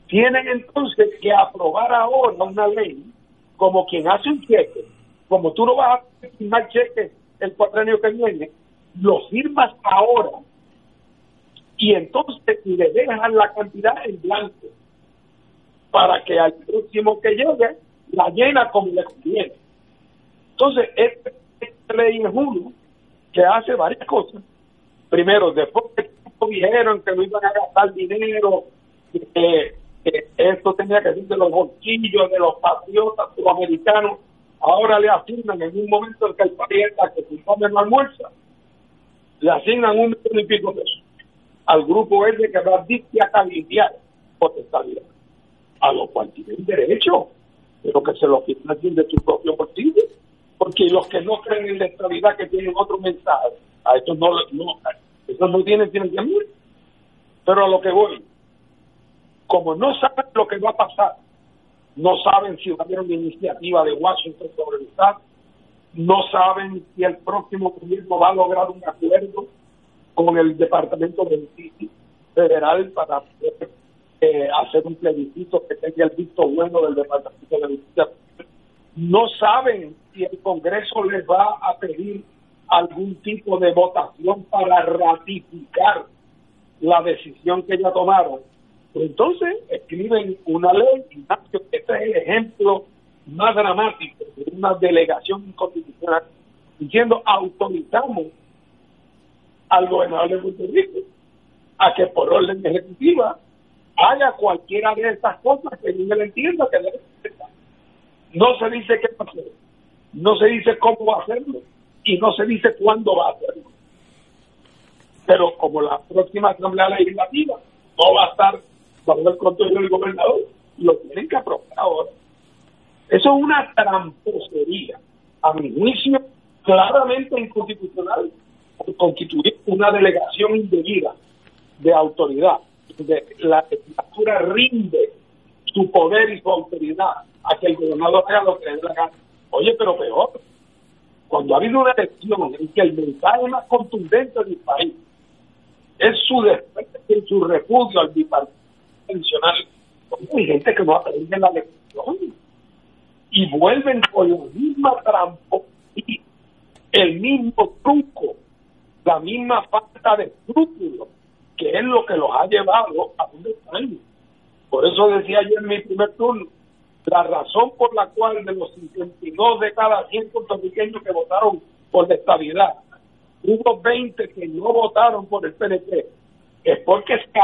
Tienen entonces que aprobar ahora una ley como quien hace un cheque, como tú no vas a firmar cheque el cuatrenio que viene, lo firmas ahora y entonces le dejan la cantidad en blanco para que al próximo que llegue la llena como le conviene. Entonces, esta este ley es uno que hace varias cosas. Primero, después que dijeron que no iban a gastar dinero, que, esto tenía que ser de los bolsillos, de los patriotas, de los americanos, ahora le asignan en un momento en que el parienta que come no almuerza, le asignan un millón y pico pesos. Al grupo ese que va a limpiar potestad a lo cual tienen derecho, pero que se lo financien de su propio bolsillo. Porque los que no creen en la estabilidad que tienen otro mensaje, a estos no, no, estos no tienen financiamiento. Pero a lo que voy, como no saben lo que va a pasar, no saben si va una iniciativa de Washington sobre el Estado, no saben si el próximo gobierno va a lograr un acuerdo con el Departamento de Justicia Federal para poder, eh, hacer un plebiscito que tenga el visto bueno del Departamento de Justicia no saben si el Congreso les va a pedir algún tipo de votación para ratificar la decisión que ya tomaron. Pues entonces escriben una ley, y este es el ejemplo más dramático de una delegación constitucional, diciendo autorizamos al gobernador de Puerto Rico a que por orden ejecutiva haga cualquiera de estas cosas que él entienda que debe no se dice qué va a hacer, no se dice cómo va a hacerlo y no se dice cuándo va a hacerlo. Pero como la próxima Asamblea Legislativa no va a estar bajo el control del gobernador, lo tienen que aprobar ahora. Eso es una tramposería, a mi juicio, claramente inconstitucional, constituir una delegación indebida de autoridad. La legislatura rinde su poder y su autoridad a que el gobernador haga lo que le la gana. Oye, pero peor, cuando ha habido una elección en que el mensaje más contundente del país es su desprecio y su repudio al bipartidismo hay gente que no aprende la elección y vuelven con la misma trampa y el mismo truco, la misma falta de escrúpulos, que es lo que los ha llevado a un extraño. Por eso decía yo en mi primer turno, la razón por la cual de los 52 de cada 100 puertorriqueños que votaron por la estabilidad, hubo 20 que no votaron por el PNP, es porque se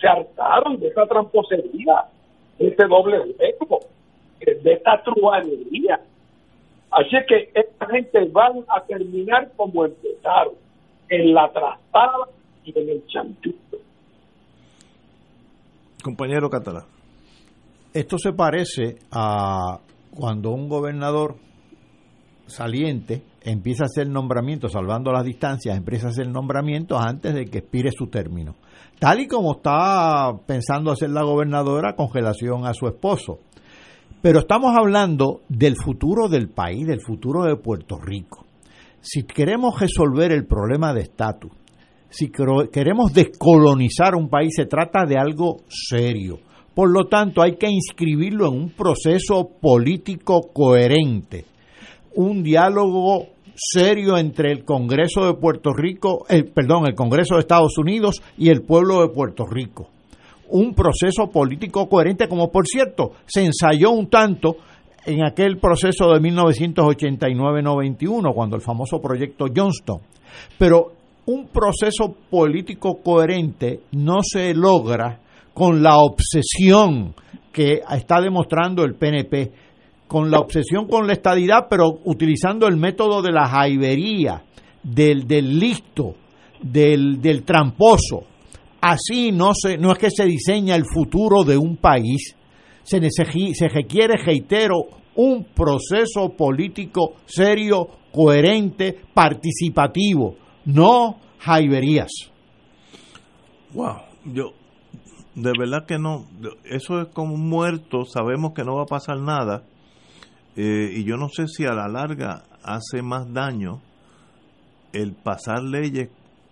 se hartaron de esta tramposería, de este doble juego, de esta truanería. Así que esta gente van a terminar como empezaron, en la trastada y en el chanchito. Compañero Catalán. Esto se parece a cuando un gobernador saliente empieza a hacer nombramientos, salvando las distancias, empieza a hacer nombramientos antes de que expire su término. Tal y como está pensando hacer la gobernadora con relación a su esposo. Pero estamos hablando del futuro del país, del futuro de Puerto Rico. Si queremos resolver el problema de estatus, si queremos descolonizar un país, se trata de algo serio. Por lo tanto, hay que inscribirlo en un proceso político coherente, un diálogo serio entre el Congreso de Puerto Rico, el, perdón, el Congreso de Estados Unidos y el pueblo de Puerto Rico. Un proceso político coherente, como por cierto se ensayó un tanto en aquel proceso de 1989-91, cuando el famoso proyecto Johnston. Pero un proceso político coherente no se logra con la obsesión que está demostrando el PNP, con la obsesión con la estadidad, pero utilizando el método de la jaibería, del, del listo, del, del tramposo. Así no, se, no es que se diseña el futuro de un país, se, se requiere, reitero, un proceso político serio, coherente, participativo, no jaiberías. Wow, yo de verdad que no, eso es como un muerto, sabemos que no va a pasar nada, eh, y yo no sé si a la larga hace más daño el pasar leyes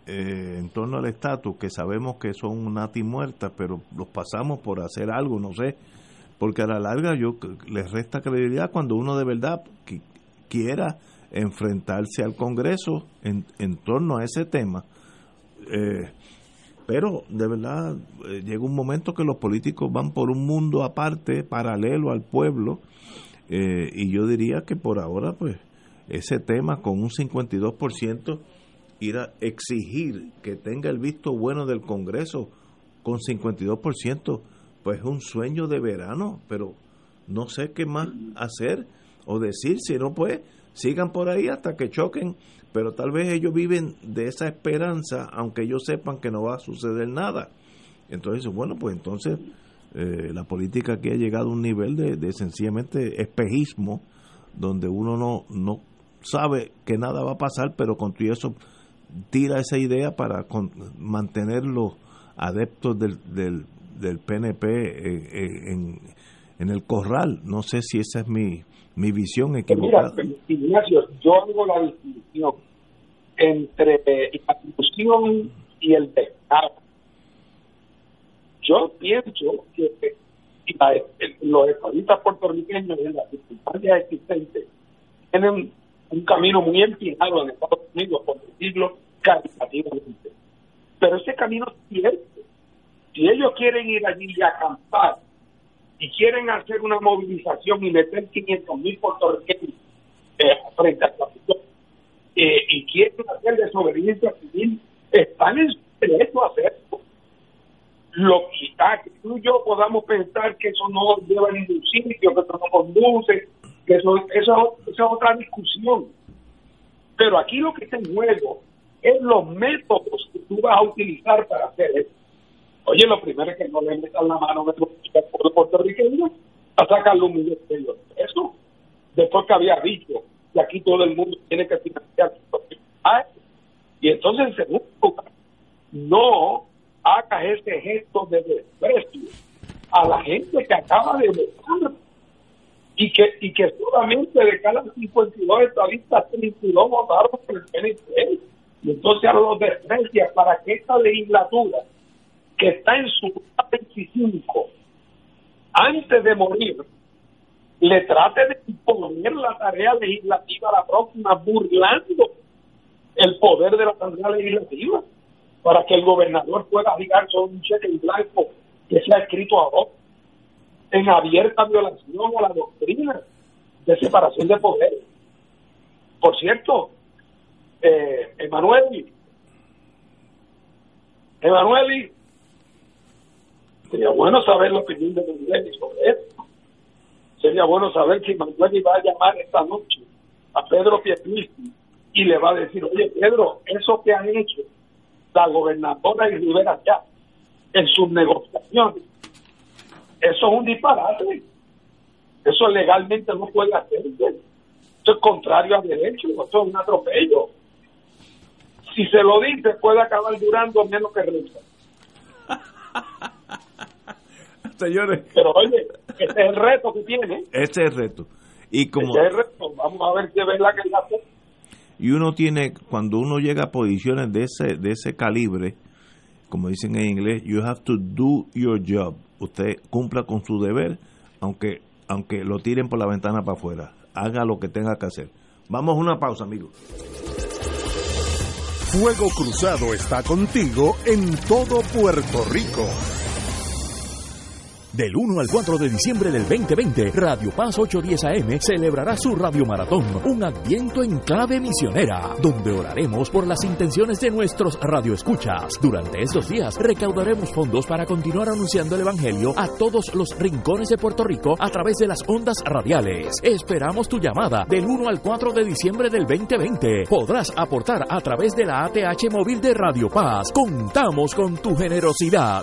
eh, en torno al estatus, que sabemos que son una muerta, pero los pasamos por hacer algo, no sé, porque a la larga yo les resta credibilidad cuando uno de verdad quiera enfrentarse al Congreso en, en torno a ese tema. Eh, pero de verdad eh, llega un momento que los políticos van por un mundo aparte, paralelo al pueblo, eh, y yo diría que por ahora, pues, ese tema con un 52%, ir a exigir que tenga el visto bueno del Congreso con 52%, pues es un sueño de verano, pero no sé qué más hacer o decir, si no, pues sigan por ahí hasta que choquen, pero tal vez ellos viven de esa esperanza, aunque ellos sepan que no va a suceder nada. Entonces, bueno, pues entonces eh, la política aquí ha llegado a un nivel de, sencillamente espejismo, donde uno no, no sabe que nada va a pasar, pero con todo eso tira esa idea para mantener los adeptos del, del, del PNP eh, eh, en, en el corral. No sé si esa es mi, mi visión equivocada. Mira, Ignacio, yo hago la distinción entre la discusión y el descargo. Yo pienso que los estadistas puertorriqueños en las circunstancias existentes tienen un camino muy empinado en Estados Unidos, por decirlo caritativamente. Pero ese camino es cierto. Si ellos quieren ir allí y acampar y quieren hacer una movilización y meter 500 mil puertorriqueños eh, frente a Capitolio eh, y quieren hacer desobediencia civil, están en su derecho a hacerlo. Lo que, ah, tú y yo podamos pensar que eso no lleva a ningún sitio, que eso no conduce, que eso, eso, esa es otra discusión. Pero aquí lo que está en juego es los métodos que tú vas a utilizar para hacer eso. Oye, lo primero es que no le metan la mano al pueblo puertorriqueño a sacarle un millón de. Eso, después que había dicho que aquí todo el mundo tiene que financiar y entonces en segundo lugar, no hagas ese gesto de desprecio a la gente que acaba de votar y que y que solamente de cada 52 estadistas 32 votaron por el PNP y entonces a los desprecias para que esta legislatura que está en su 25 antes de morir le trate de imponer la tarea legislativa a la próxima burlando el poder de la tarea legislativa para que el gobernador pueda fijar sobre un cheque en blanco que sea escrito a dos en abierta violación a la doctrina de separación de poder. Por cierto, eh, Emanuel, Emanuel, sería bueno saber la opinión de Emanuel sobre esto. Sería bueno saber si Emanuel va a llamar esta noche a Pedro Pierluisi y le va a decir, oye Pedro, eso que han hecho la gobernadora y Rivera ya en sus negociaciones, eso es un disparate. Eso legalmente no puede hacerse. Eso es contrario a derecho, eso es un atropello. Si se lo dice, puede acabar durando menos que risa. Señores. Pero oye, ese es el reto que tiene. Ese es el reto. Y como, ese es el reto. Vamos a ver si es verdad que la y uno tiene cuando uno llega a posiciones de ese de ese calibre como dicen en inglés you have to do your job. Usted cumpla con su deber aunque aunque lo tiren por la ventana para afuera. Haga lo que tenga que hacer. Vamos a una pausa amigos Fuego Cruzado está contigo en todo Puerto Rico del 1 al 4 de diciembre del 2020, Radio Paz 810 AM celebrará su Radio Maratón, un adviento en clave misionera, donde oraremos por las intenciones de nuestros radioescuchas. Durante estos días recaudaremos fondos para continuar anunciando el Evangelio a todos los rincones de Puerto Rico a través de las ondas radiales. Esperamos tu llamada del 1 al 4 de diciembre del 2020. Podrás aportar a través de la ATH móvil de Radio Paz. Contamos con tu generosidad.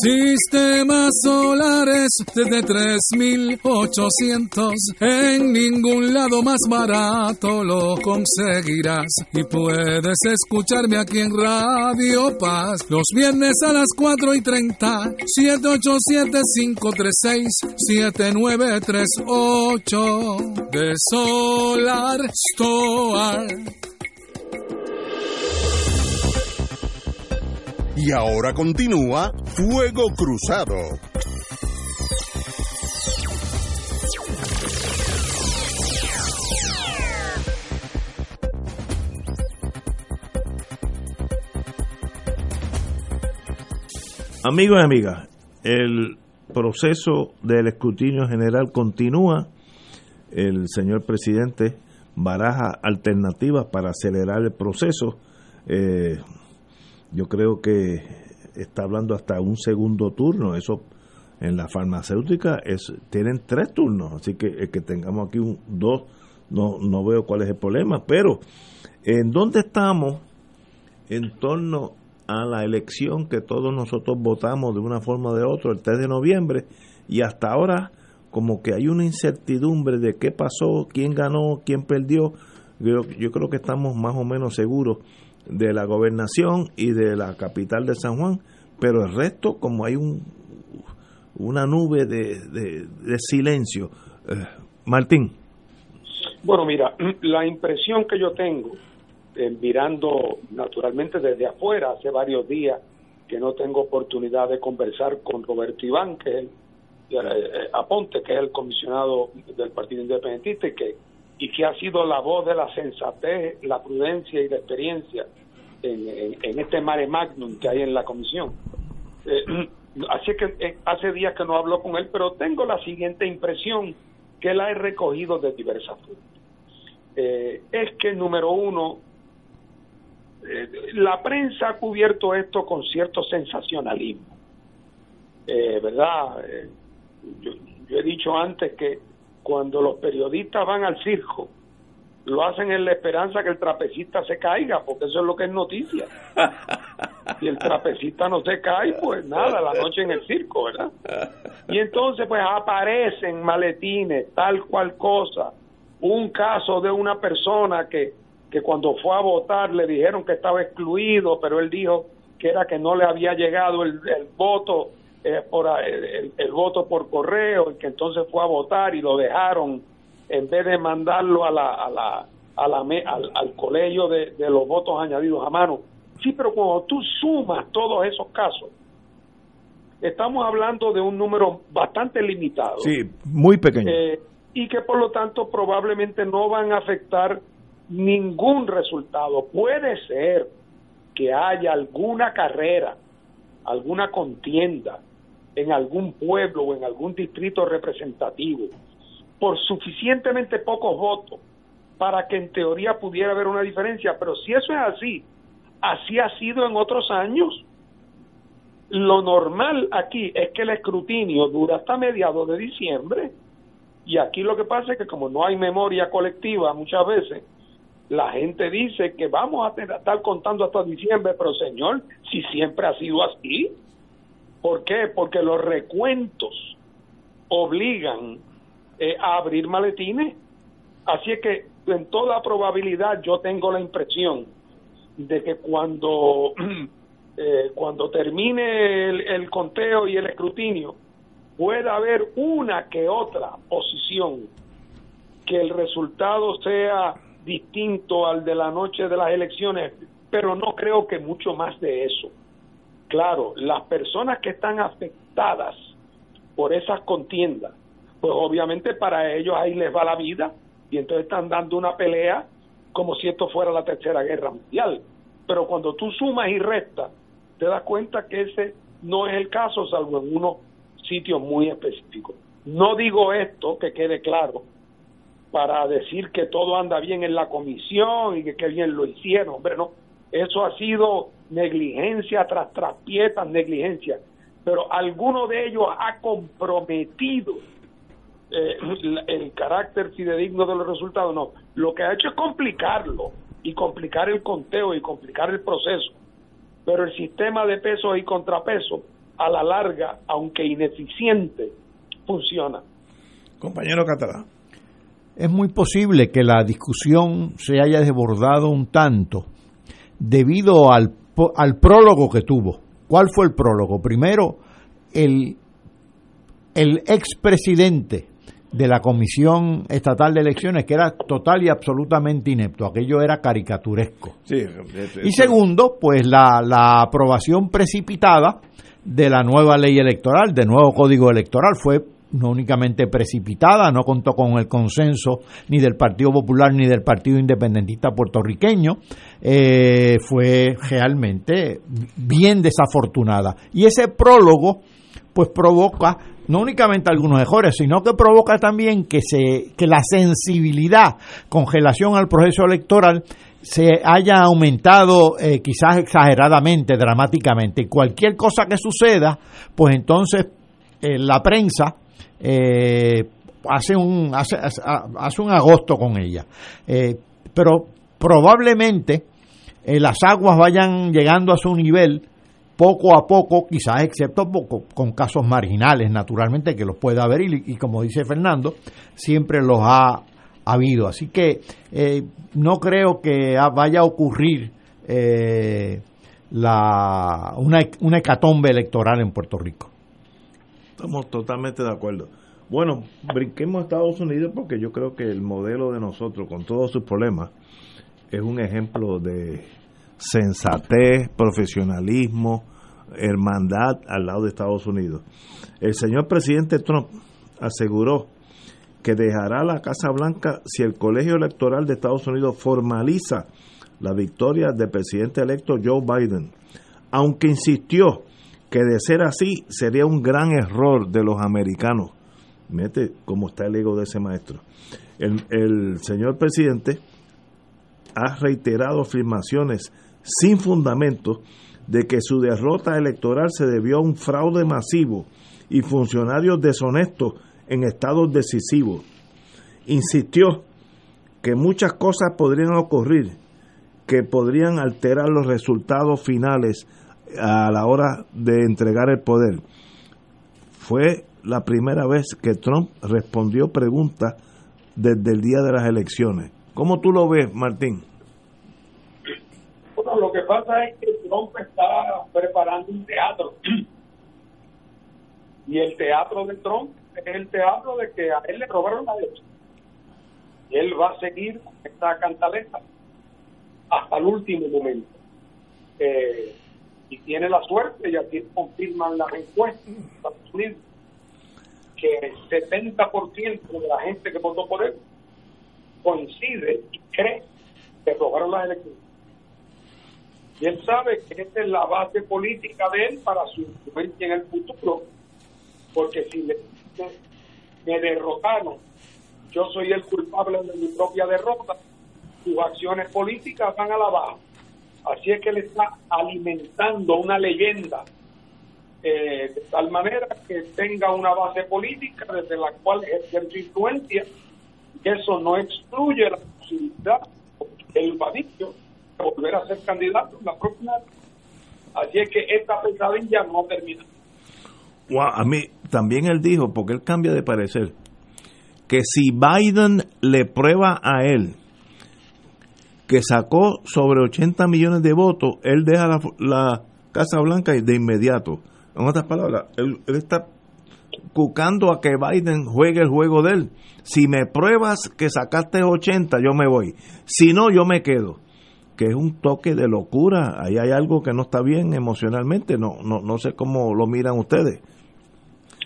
Sistemas solares desde 3800. En ningún lado más barato lo conseguirás. Y puedes escucharme aquí en Radio Paz los viernes a las 4 y 30. 787-536-7938 de Solar Store. Y ahora continúa Fuego Cruzado. Amigos y amigas, el proceso del escrutinio general continúa. El señor presidente baraja alternativas para acelerar el proceso. Eh, yo creo que está hablando hasta un segundo turno. Eso en la farmacéutica es tienen tres turnos, así que el que tengamos aquí un dos no no veo cuál es el problema, pero en dónde estamos en torno a la elección que todos nosotros votamos de una forma o de otra el 3 de noviembre y hasta ahora como que hay una incertidumbre de qué pasó, quién ganó, quién perdió. Yo, yo creo que estamos más o menos seguros de la gobernación y de la capital de San Juan, pero el resto como hay un una nube de, de, silencio. Eh, Martín. Bueno, mira, la impresión que yo tengo, eh, mirando naturalmente desde afuera, hace varios días que no tengo oportunidad de conversar con Roberto Iván, que es el, eh, Aponte, que es el comisionado del Partido Independentista y que, y que ha sido la voz de la sensatez, la prudencia y la experiencia en, este mare magnum que hay en la comisión. así que eh, hace días que no hablo con él, pero tengo la siguiente impresión que la he recogido de diversas fuentes. Eh, es que, número uno, eh, la prensa ha cubierto esto con cierto sensacionalismo. ¿Verdad? yo he dicho antes que cuando los periodistas van al circo, lo hacen en la esperanza que el trapecista se caiga, porque eso es lo que es noticia. Si el trapecista no se cae, pues nada, la noche en el circo, ¿verdad? Y entonces pues aparecen maletines, tal cual cosa. Un caso de una persona que, que cuando fue a votar le dijeron que estaba excluido, pero él dijo que era que no le había llegado el, voto eh, por el, el voto por correo y que entonces fue a votar y lo dejaron en vez de mandarlo a la, a la, a la al, al, colegio de, de, los votos añadidos a mano. Sí, pero cuando tú sumas todos esos casos, estamos hablando de un número bastante limitado. Sí, muy pequeño. Eh, y que por lo tanto probablemente no van a afectar ningún resultado. Puede ser que haya alguna carrera, alguna contienda en algún pueblo o en algún distrito representativo por suficientemente pocos votos para que en teoría pudiera haber una diferencia. Pero si eso es así, así ha sido en otros años. Lo normal aquí es que el escrutinio dura hasta mediados de diciembre y aquí lo que pasa es que como no hay memoria colectiva muchas veces, la gente dice que vamos a estar contando hasta diciembre, pero señor, si siempre ha sido así, ¿por qué? Porque los recuentos obligan eh, a abrir maletines. Así es que en toda probabilidad yo tengo la impresión de que cuando, eh, cuando termine el, conteo y el escrutinio, pueda haber una que otra posición que el resultado sea distinto al de la noche de las elecciones, pero no creo que mucho más de eso. Claro, las personas que están afectadas por esas contiendas pues obviamente para ellos ahí les va la vida y entonces están dando una pelea como si esto fuera la tercera guerra mundial. Pero cuando tú sumas y restas, te das cuenta que ese no es el caso, salvo en unos sitios muy específicos. No digo esto, que quede claro, para decir que todo anda bien en la comisión y que qué bien lo hicieron, hombre, no. Eso ha sido negligencia tras traspieta, negligencia. Pero alguno de ellos ha comprometido eh, el carácter fidedigno de los resultados, no. Lo que ha hecho es complicarlo y complicar el conteo y complicar el proceso. Pero el sistema de pesos y contrapesos, a la larga, aunque ineficiente, funciona. Compañero Catalán. Es muy posible que la discusión se haya desbordado un tanto debido al, al prólogo que tuvo. ¿Cuál fue el prólogo? Primero, el, el expresidente de la Comisión Estatal de Elecciones, que era total y absolutamente inepto, aquello era caricaturesco. y segundo, pues la, la aprobación precipitada de la nueva ley electoral, del nuevo código electoral, fue no únicamente precipitada, no contó con el consenso ni del Partido Popular ni del Partido Independentista puertorriqueño, eh, fue realmente bien desafortunada. Y ese prólogo, pues provoca no únicamente algunos mejores, sino que provoca también que, se, que la sensibilidad con relación al proceso electoral se haya aumentado eh, quizás exageradamente, dramáticamente. Y cualquier cosa que suceda, pues entonces eh, la prensa eh, hace, un, hace, hace, un agosto con ella. pero probablemente eh, las aguas vayan llegando a su nivel poco a poco, quizás excepto poco, con casos marginales, naturalmente, que los puede haber y, y como dice Fernando, siempre los ha habido. Así que eh, no creo que vaya a ocurrir eh, la, una, una hecatombe electoral en Puerto Rico. Estamos totalmente de acuerdo. Bueno, brinquemos a Estados Unidos porque yo creo que el modelo de nosotros, con todos sus problemas, es un ejemplo de sensatez, profesionalismo, hermandad al lado de Estados Unidos. El señor presidente Trump aseguró que dejará la Casa Blanca si el Colegio Electoral de Estados Unidos formaliza la victoria del presidente electo Joe Biden, aunque insistió que de ser así sería un gran error de los americanos. Mete cómo está el ego de ese maestro. El, el señor presidente ha reiterado afirmaciones sin fundamento de que su derrota electoral se debió a un fraude masivo y funcionarios deshonestos en estados decisivos. Insistió que muchas cosas podrían ocurrir que podrían alterar los resultados finales a la hora de entregar el poder. Fue la primera vez que Trump respondió preguntas desde el día de las elecciones. ¿Cómo tú lo ves, Martín? Bueno, lo que pasa es que Trump está preparando un teatro. Y el teatro de Trump es el teatro de que a él le robaron la leche. Y él va a seguir esta cantaleta hasta el último momento. Eh, y tiene la suerte, y aquí confirman las encuestas que el 70% de la gente que votó por él coincide y cree que robaron las elecciones. Y él sabe que esta es la base política de él para su influencia en el futuro, porque si le, me derrotaron, yo soy el culpable de mi propia derrota, sus acciones políticas van a la baja. Así es que le está alimentando una leyenda eh, de tal manera que tenga una base política desde la cual ejercer su influencia. Eso no excluye la posibilidad del Badillo de volver a ser candidato en la próxima. Así es que esta pesadilla no termina. A mí también él dijo, porque él cambia de parecer, que si Biden le prueba a él que sacó sobre 80 millones de votos, él deja la, Casa Blanca de inmediato. En otras palabras, él, él, está cucando a que Biden juegue el juego de él. Si me pruebas que sacaste 80, yo me voy. Si no, yo me quedo. Que es un toque de locura. Ahí hay algo que no está bien emocionalmente. No, no, no sé cómo lo miran ustedes.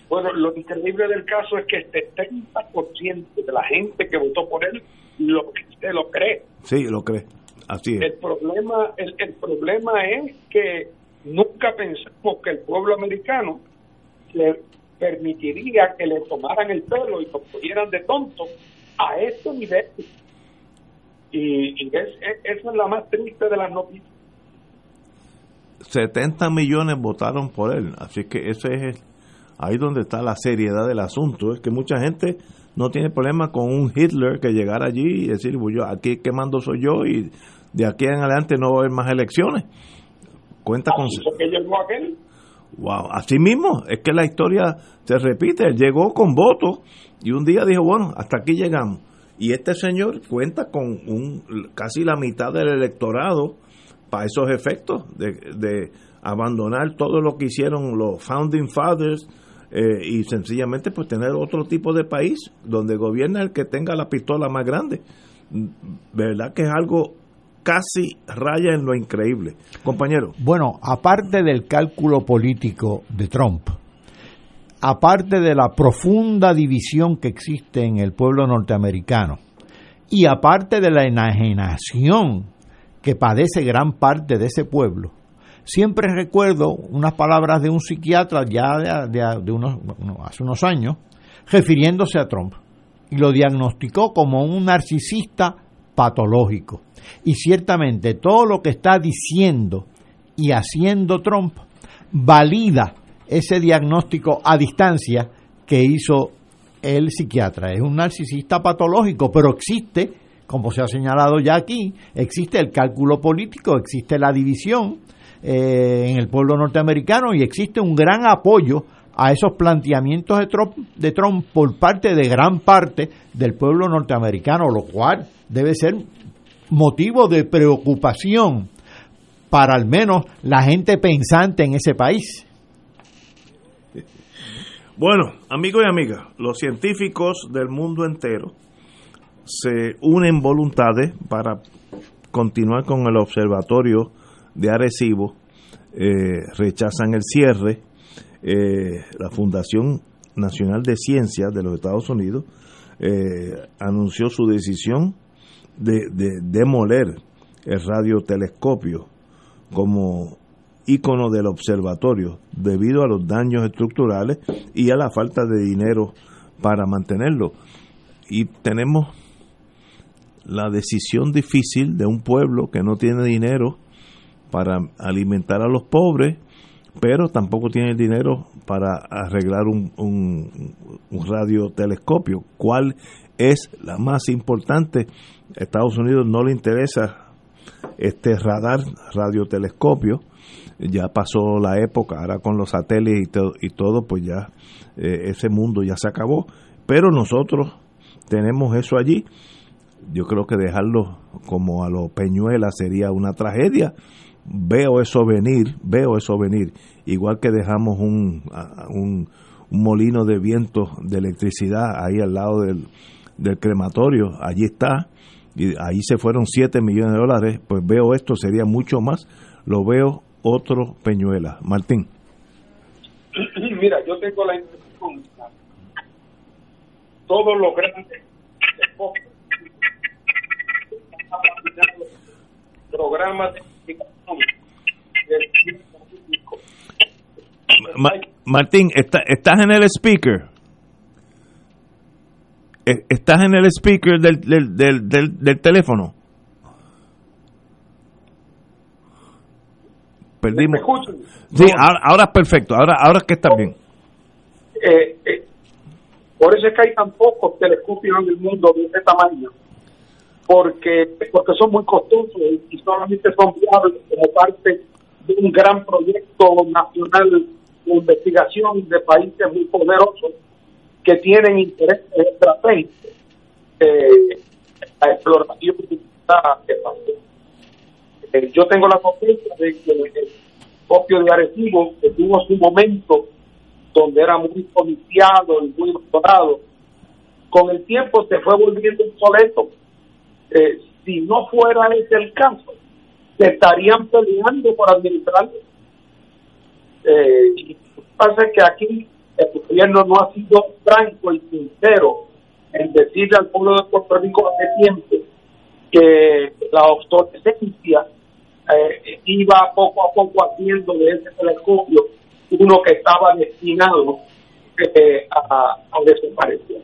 Bueno, lo increíble del caso es que este 30% de la gente que votó por él lo, se lo cree. Sí, lo cree. Así es. El problema, el, el problema es que nunca pensamos que el pueblo americano le permitiría que le tomaran el pelo y lo pusieran de tonto a este nivel. Y, y es, es, esa es la más triste de las noticias. 70 millones votaron por él, así que ese es el, ahí donde está la seriedad del asunto, es que mucha gente no tiene problema con un Hitler que llegara allí y decir, pues yo aquí que mando soy yo y de aquí en adelante no va a haber más elecciones. Cuenta con... que llegó aquel? Wow, así mismo, es que la historia se repite, él llegó con votos y un día dijo, bueno, hasta aquí llegamos. Y este señor cuenta con un, casi la mitad del electorado para esos efectos de, de abandonar todo lo que hicieron los Founding Fathers, eh, y sencillamente pues tener otro tipo de país donde gobierna el que tenga la pistola más grande. ¿Verdad que es algo casi raya en lo increíble? Compañero. Bueno, aparte del cálculo político de Trump, aparte de la profunda división que existe en el pueblo norteamericano, y aparte de la enajenación que padece gran parte de ese pueblo, siempre recuerdo unas palabras de un psiquiatra ya de, de, hace unos años, refiriéndose a Trump, y lo diagnosticó como un narcisista patológico. Y ciertamente todo lo que está diciendo y haciendo Trump valida ese diagnóstico a distancia que hizo el psiquiatra. Es un narcisista patológico, pero existe como se ha señalado ya aquí, existe el cálculo político, existe la división eh, en el pueblo norteamericano y existe un gran apoyo a esos planteamientos de Trump, de Trump por parte de gran parte del pueblo norteamericano, lo cual debe ser motivo de preocupación para al menos la gente pensante en ese país. Bueno, amigos y amigas, los científicos del mundo entero se unen voluntades para continuar con el observatorio de Arecibo, eh, rechazan el cierre, eh, la Fundación Nacional de Ciencias de los Estados Unidos eh, anunció su decisión de, de demoler el radiotelescopio como ícono del observatorio debido a los daños estructurales y a la falta de dinero para mantenerlo. Y tenemos la decisión difícil de un pueblo que no tiene dinero para alimentar a los pobres, pero tampoco tiene dinero para arreglar un, radiotelescopio. ¿Cuál es la más importante? Estados Unidos no le interesa este radar radiotelescopio ya pasó la época ahora con los satélites y todo, y todo pues ya eh, ese mundo ya se acabó pero nosotros tenemos eso allí yo creo que dejarlo como a los peñuelas sería una tragedia veo eso venir veo eso venir igual que dejamos un, un, molino de viento de electricidad ahí al lado del, del crematorio allí está y ahí se fueron 7 millones de dólares, pues veo esto, sería mucho más, lo veo otro Peñuela. Martín. Mira, yo tengo la impresión, todos los grandes programas Ma Martín, ¿está, ¿estás en el speaker? Eh, ¿Estás en el speaker del, del, del, del, del teléfono? Perdimos. Sí, ahora, ahora, es perfecto. Ahora, ahora es que está bien. Eh, eh, por eso es que hay tan pocos telescopios en el mundo de este tamaño. Porque, porque son muy costosos y solamente son viables como parte de un gran proyecto nacional de investigación de países muy poderosos que tienen interés estratégicos eh, la exploración de. Eh, yo tengo la confianza de que el copio de Arecibo que tuvo su momento donde era muy policiado y muy doctorado, con el tiempo se fue volviendo obsoleto. Eh, si no fuera ese el caso, se estarían peleando por administrarlo. Eh, y pasa que aquí el gobierno no ha sido franco y sincero en decirle al pueblo de Puerto Rico hace tiempo que la obsolescencia eh, iba poco a poco haciendo de ese telescopio uno que estaba destinado eh, a, desaparecer.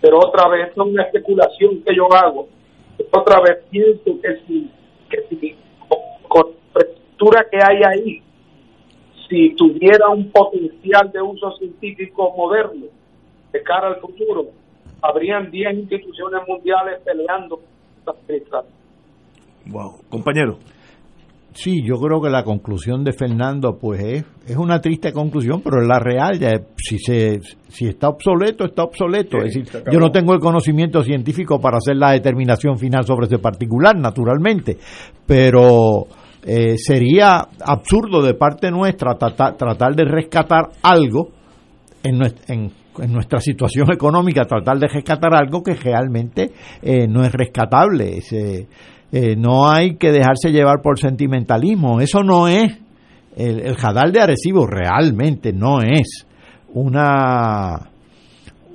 Pero otra vez, es una especulación que yo hago. Otra vez pienso que si, con, la estructura que hay ahí, si tuviera un potencial de uso científico moderno de cara al futuro, habrían 10 instituciones mundiales peleando. Wow, compañero. Sí, yo creo que la conclusión de Fernando, pues es, es una triste conclusión, pero es la real. Ya, si se si está obsoleto, está obsoleto. Sí, es decir, yo no tengo el conocimiento científico para hacer la determinación final sobre ese particular, naturalmente, pero eh, sería absurdo de parte nuestra tratar, tratar de rescatar algo en, nuestra, en, en, nuestra situación económica, tratar de rescatar algo que realmente eh, no es rescatable. Es, eh, no hay que dejarse llevar por sentimentalismo. Eso no es el, el Jadal de Arecibo, realmente no es una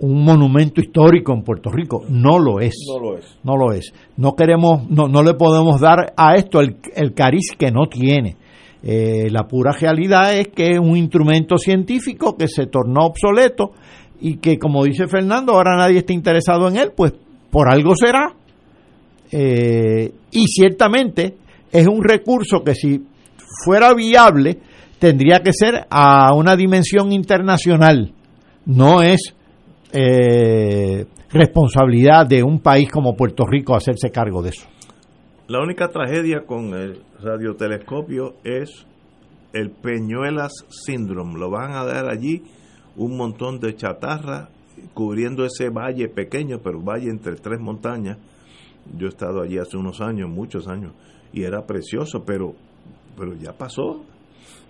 un monumento histórico en Puerto Rico. No lo es. No lo es. No lo es. No queremos, no, no le podemos dar a esto el, el cariz que no tiene. Eh, la pura realidad es que es un instrumento científico que se tornó obsoleto y que, como dice Fernando, ahora nadie está interesado en él, pues por algo será. Eh, y ciertamente es un recurso que si fuera viable tendría que ser a una dimensión internacional. No es eh, responsabilidad de un país como Puerto Rico hacerse cargo de eso. La única tragedia con el radiotelescopio es el Peñuelas Syndrome. Lo van a dar allí un montón de chatarra cubriendo ese valle pequeño, pero valle entre tres montañas. Yo he estado allí hace unos años, muchos años, y era precioso, pero, pero ya pasó.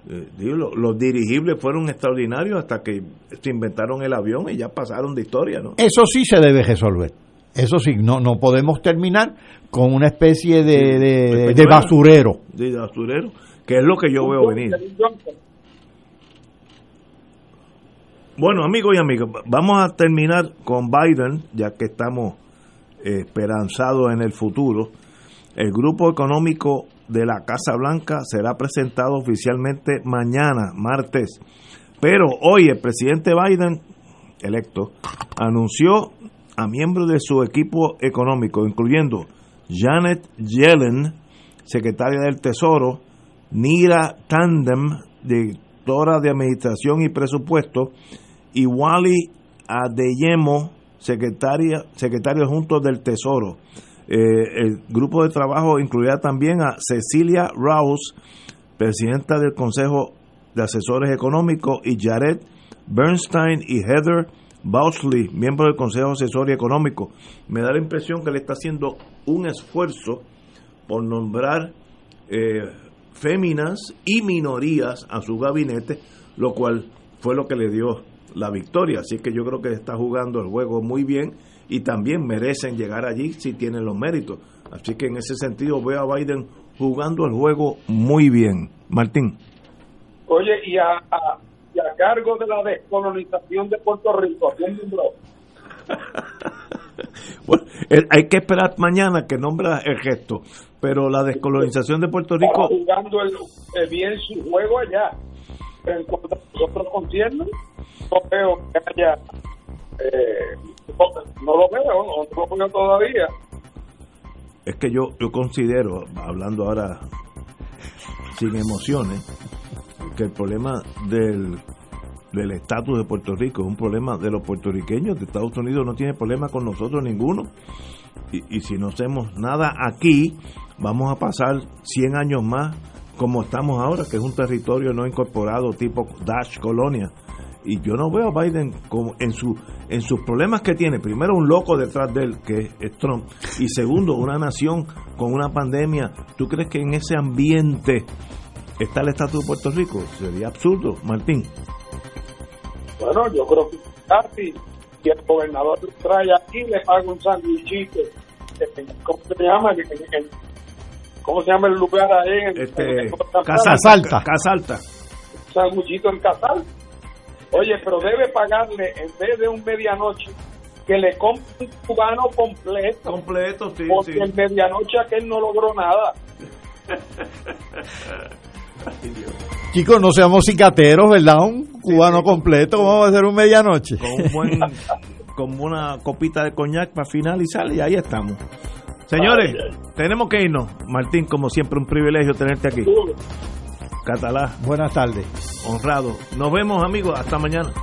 Eh, digo, lo- los dirigibles fueron extraordinarios hasta que se inventaron el avión y ya pasaron de historia, ¿no? Eso sí se debe resolver. Eso sí, no, no podemos terminar con una especie de, de- de peñuela. basurero. De basurero, que es lo que yo veo venir. Bueno, amigos y amigas, vamos a terminar con Biden, ya que estamos esperanzados en el futuro. El grupo económico de la Casa Blanca será presentado oficialmente mañana, martes. Pero hoy el presidente Biden, electo, anunció a miembros de su equipo económico, incluyendo Janet Yellen, secretaria del Tesoro, Nira Tandem, directora de Administración y Presupuesto, y Wally Adeyemo, secretaria, secretario junto del Tesoro. Eh, el grupo de trabajo incluirá también a Cecilia Rouse, presidenta del Consejo de Asesores Económicos, y Jared Bernstein y Heather Bousley, miembro del Consejo Asesor y Económico. Me da la impresión que le está haciendo un esfuerzo por nombrar eh, féminas y minorías a su gabinete, lo cual fue lo que le dio la victoria. Así que yo creo que está jugando el juego muy bien y también merecen llegar allí si tienen los méritos. Así que en ese sentido veo a Biden jugando el juego muy bien. Martín. Oye, y a, a- y a cargo de la descolonización de Puerto Rico, ¿quién nombró? Bueno, el- hay que esperar mañana que nombra el gesto, pero la descolonización de Puerto Rico... Está jugando el, eh, bien su juego allá. En cuanto a nosotros conciernos, no veo que haya. eh, no lo veo, no, no lo veo todavía. es que yo, yo considero, hablando ahora sin emociones, que el problema del del estatus de Puerto Rico es un problema de los puertorriqueños, de Estados Unidos no tiene problema con nosotros ninguno. Y, y si no hacemos nada aquí, vamos a pasar 100 años más como estamos ahora, que es un territorio no incorporado tipo Dash Colonia. Y yo no veo a Biden como en su en sus problemas que tiene. Primero, un loco detrás de él, que es Trump. Y segundo, una nación con una pandemia. ¿Tú crees que en ese ambiente está el estatus de Puerto Rico? Sería absurdo, Martín. Bueno, yo creo que si el gobernador trae aquí, le paga un sandwichito. eh, ¿Cómo se llama? Que- que- ¿Cómo se llama el lugar ahí? En, Este, en- Casa Alta. Casa Alta. Sanguchito en Casal. Oye, pero debe pagarle, en vez de un medianoche, que le compre un cubano completo. Completo, sí. Porque sí. el medianoche aquel no logró nada. Chicos, no seamos cicateros, ¿verdad? Un cubano completo, ¿cómo va a ser un medianoche? Con un buen, con una copita de coñac para finalizar y ahí estamos. Señores, tenemos que irnos. Martín, como siempre, un privilegio tenerte aquí. Catalá. Buenas tardes. Honrado. Nos vemos, amigos. Hasta mañana.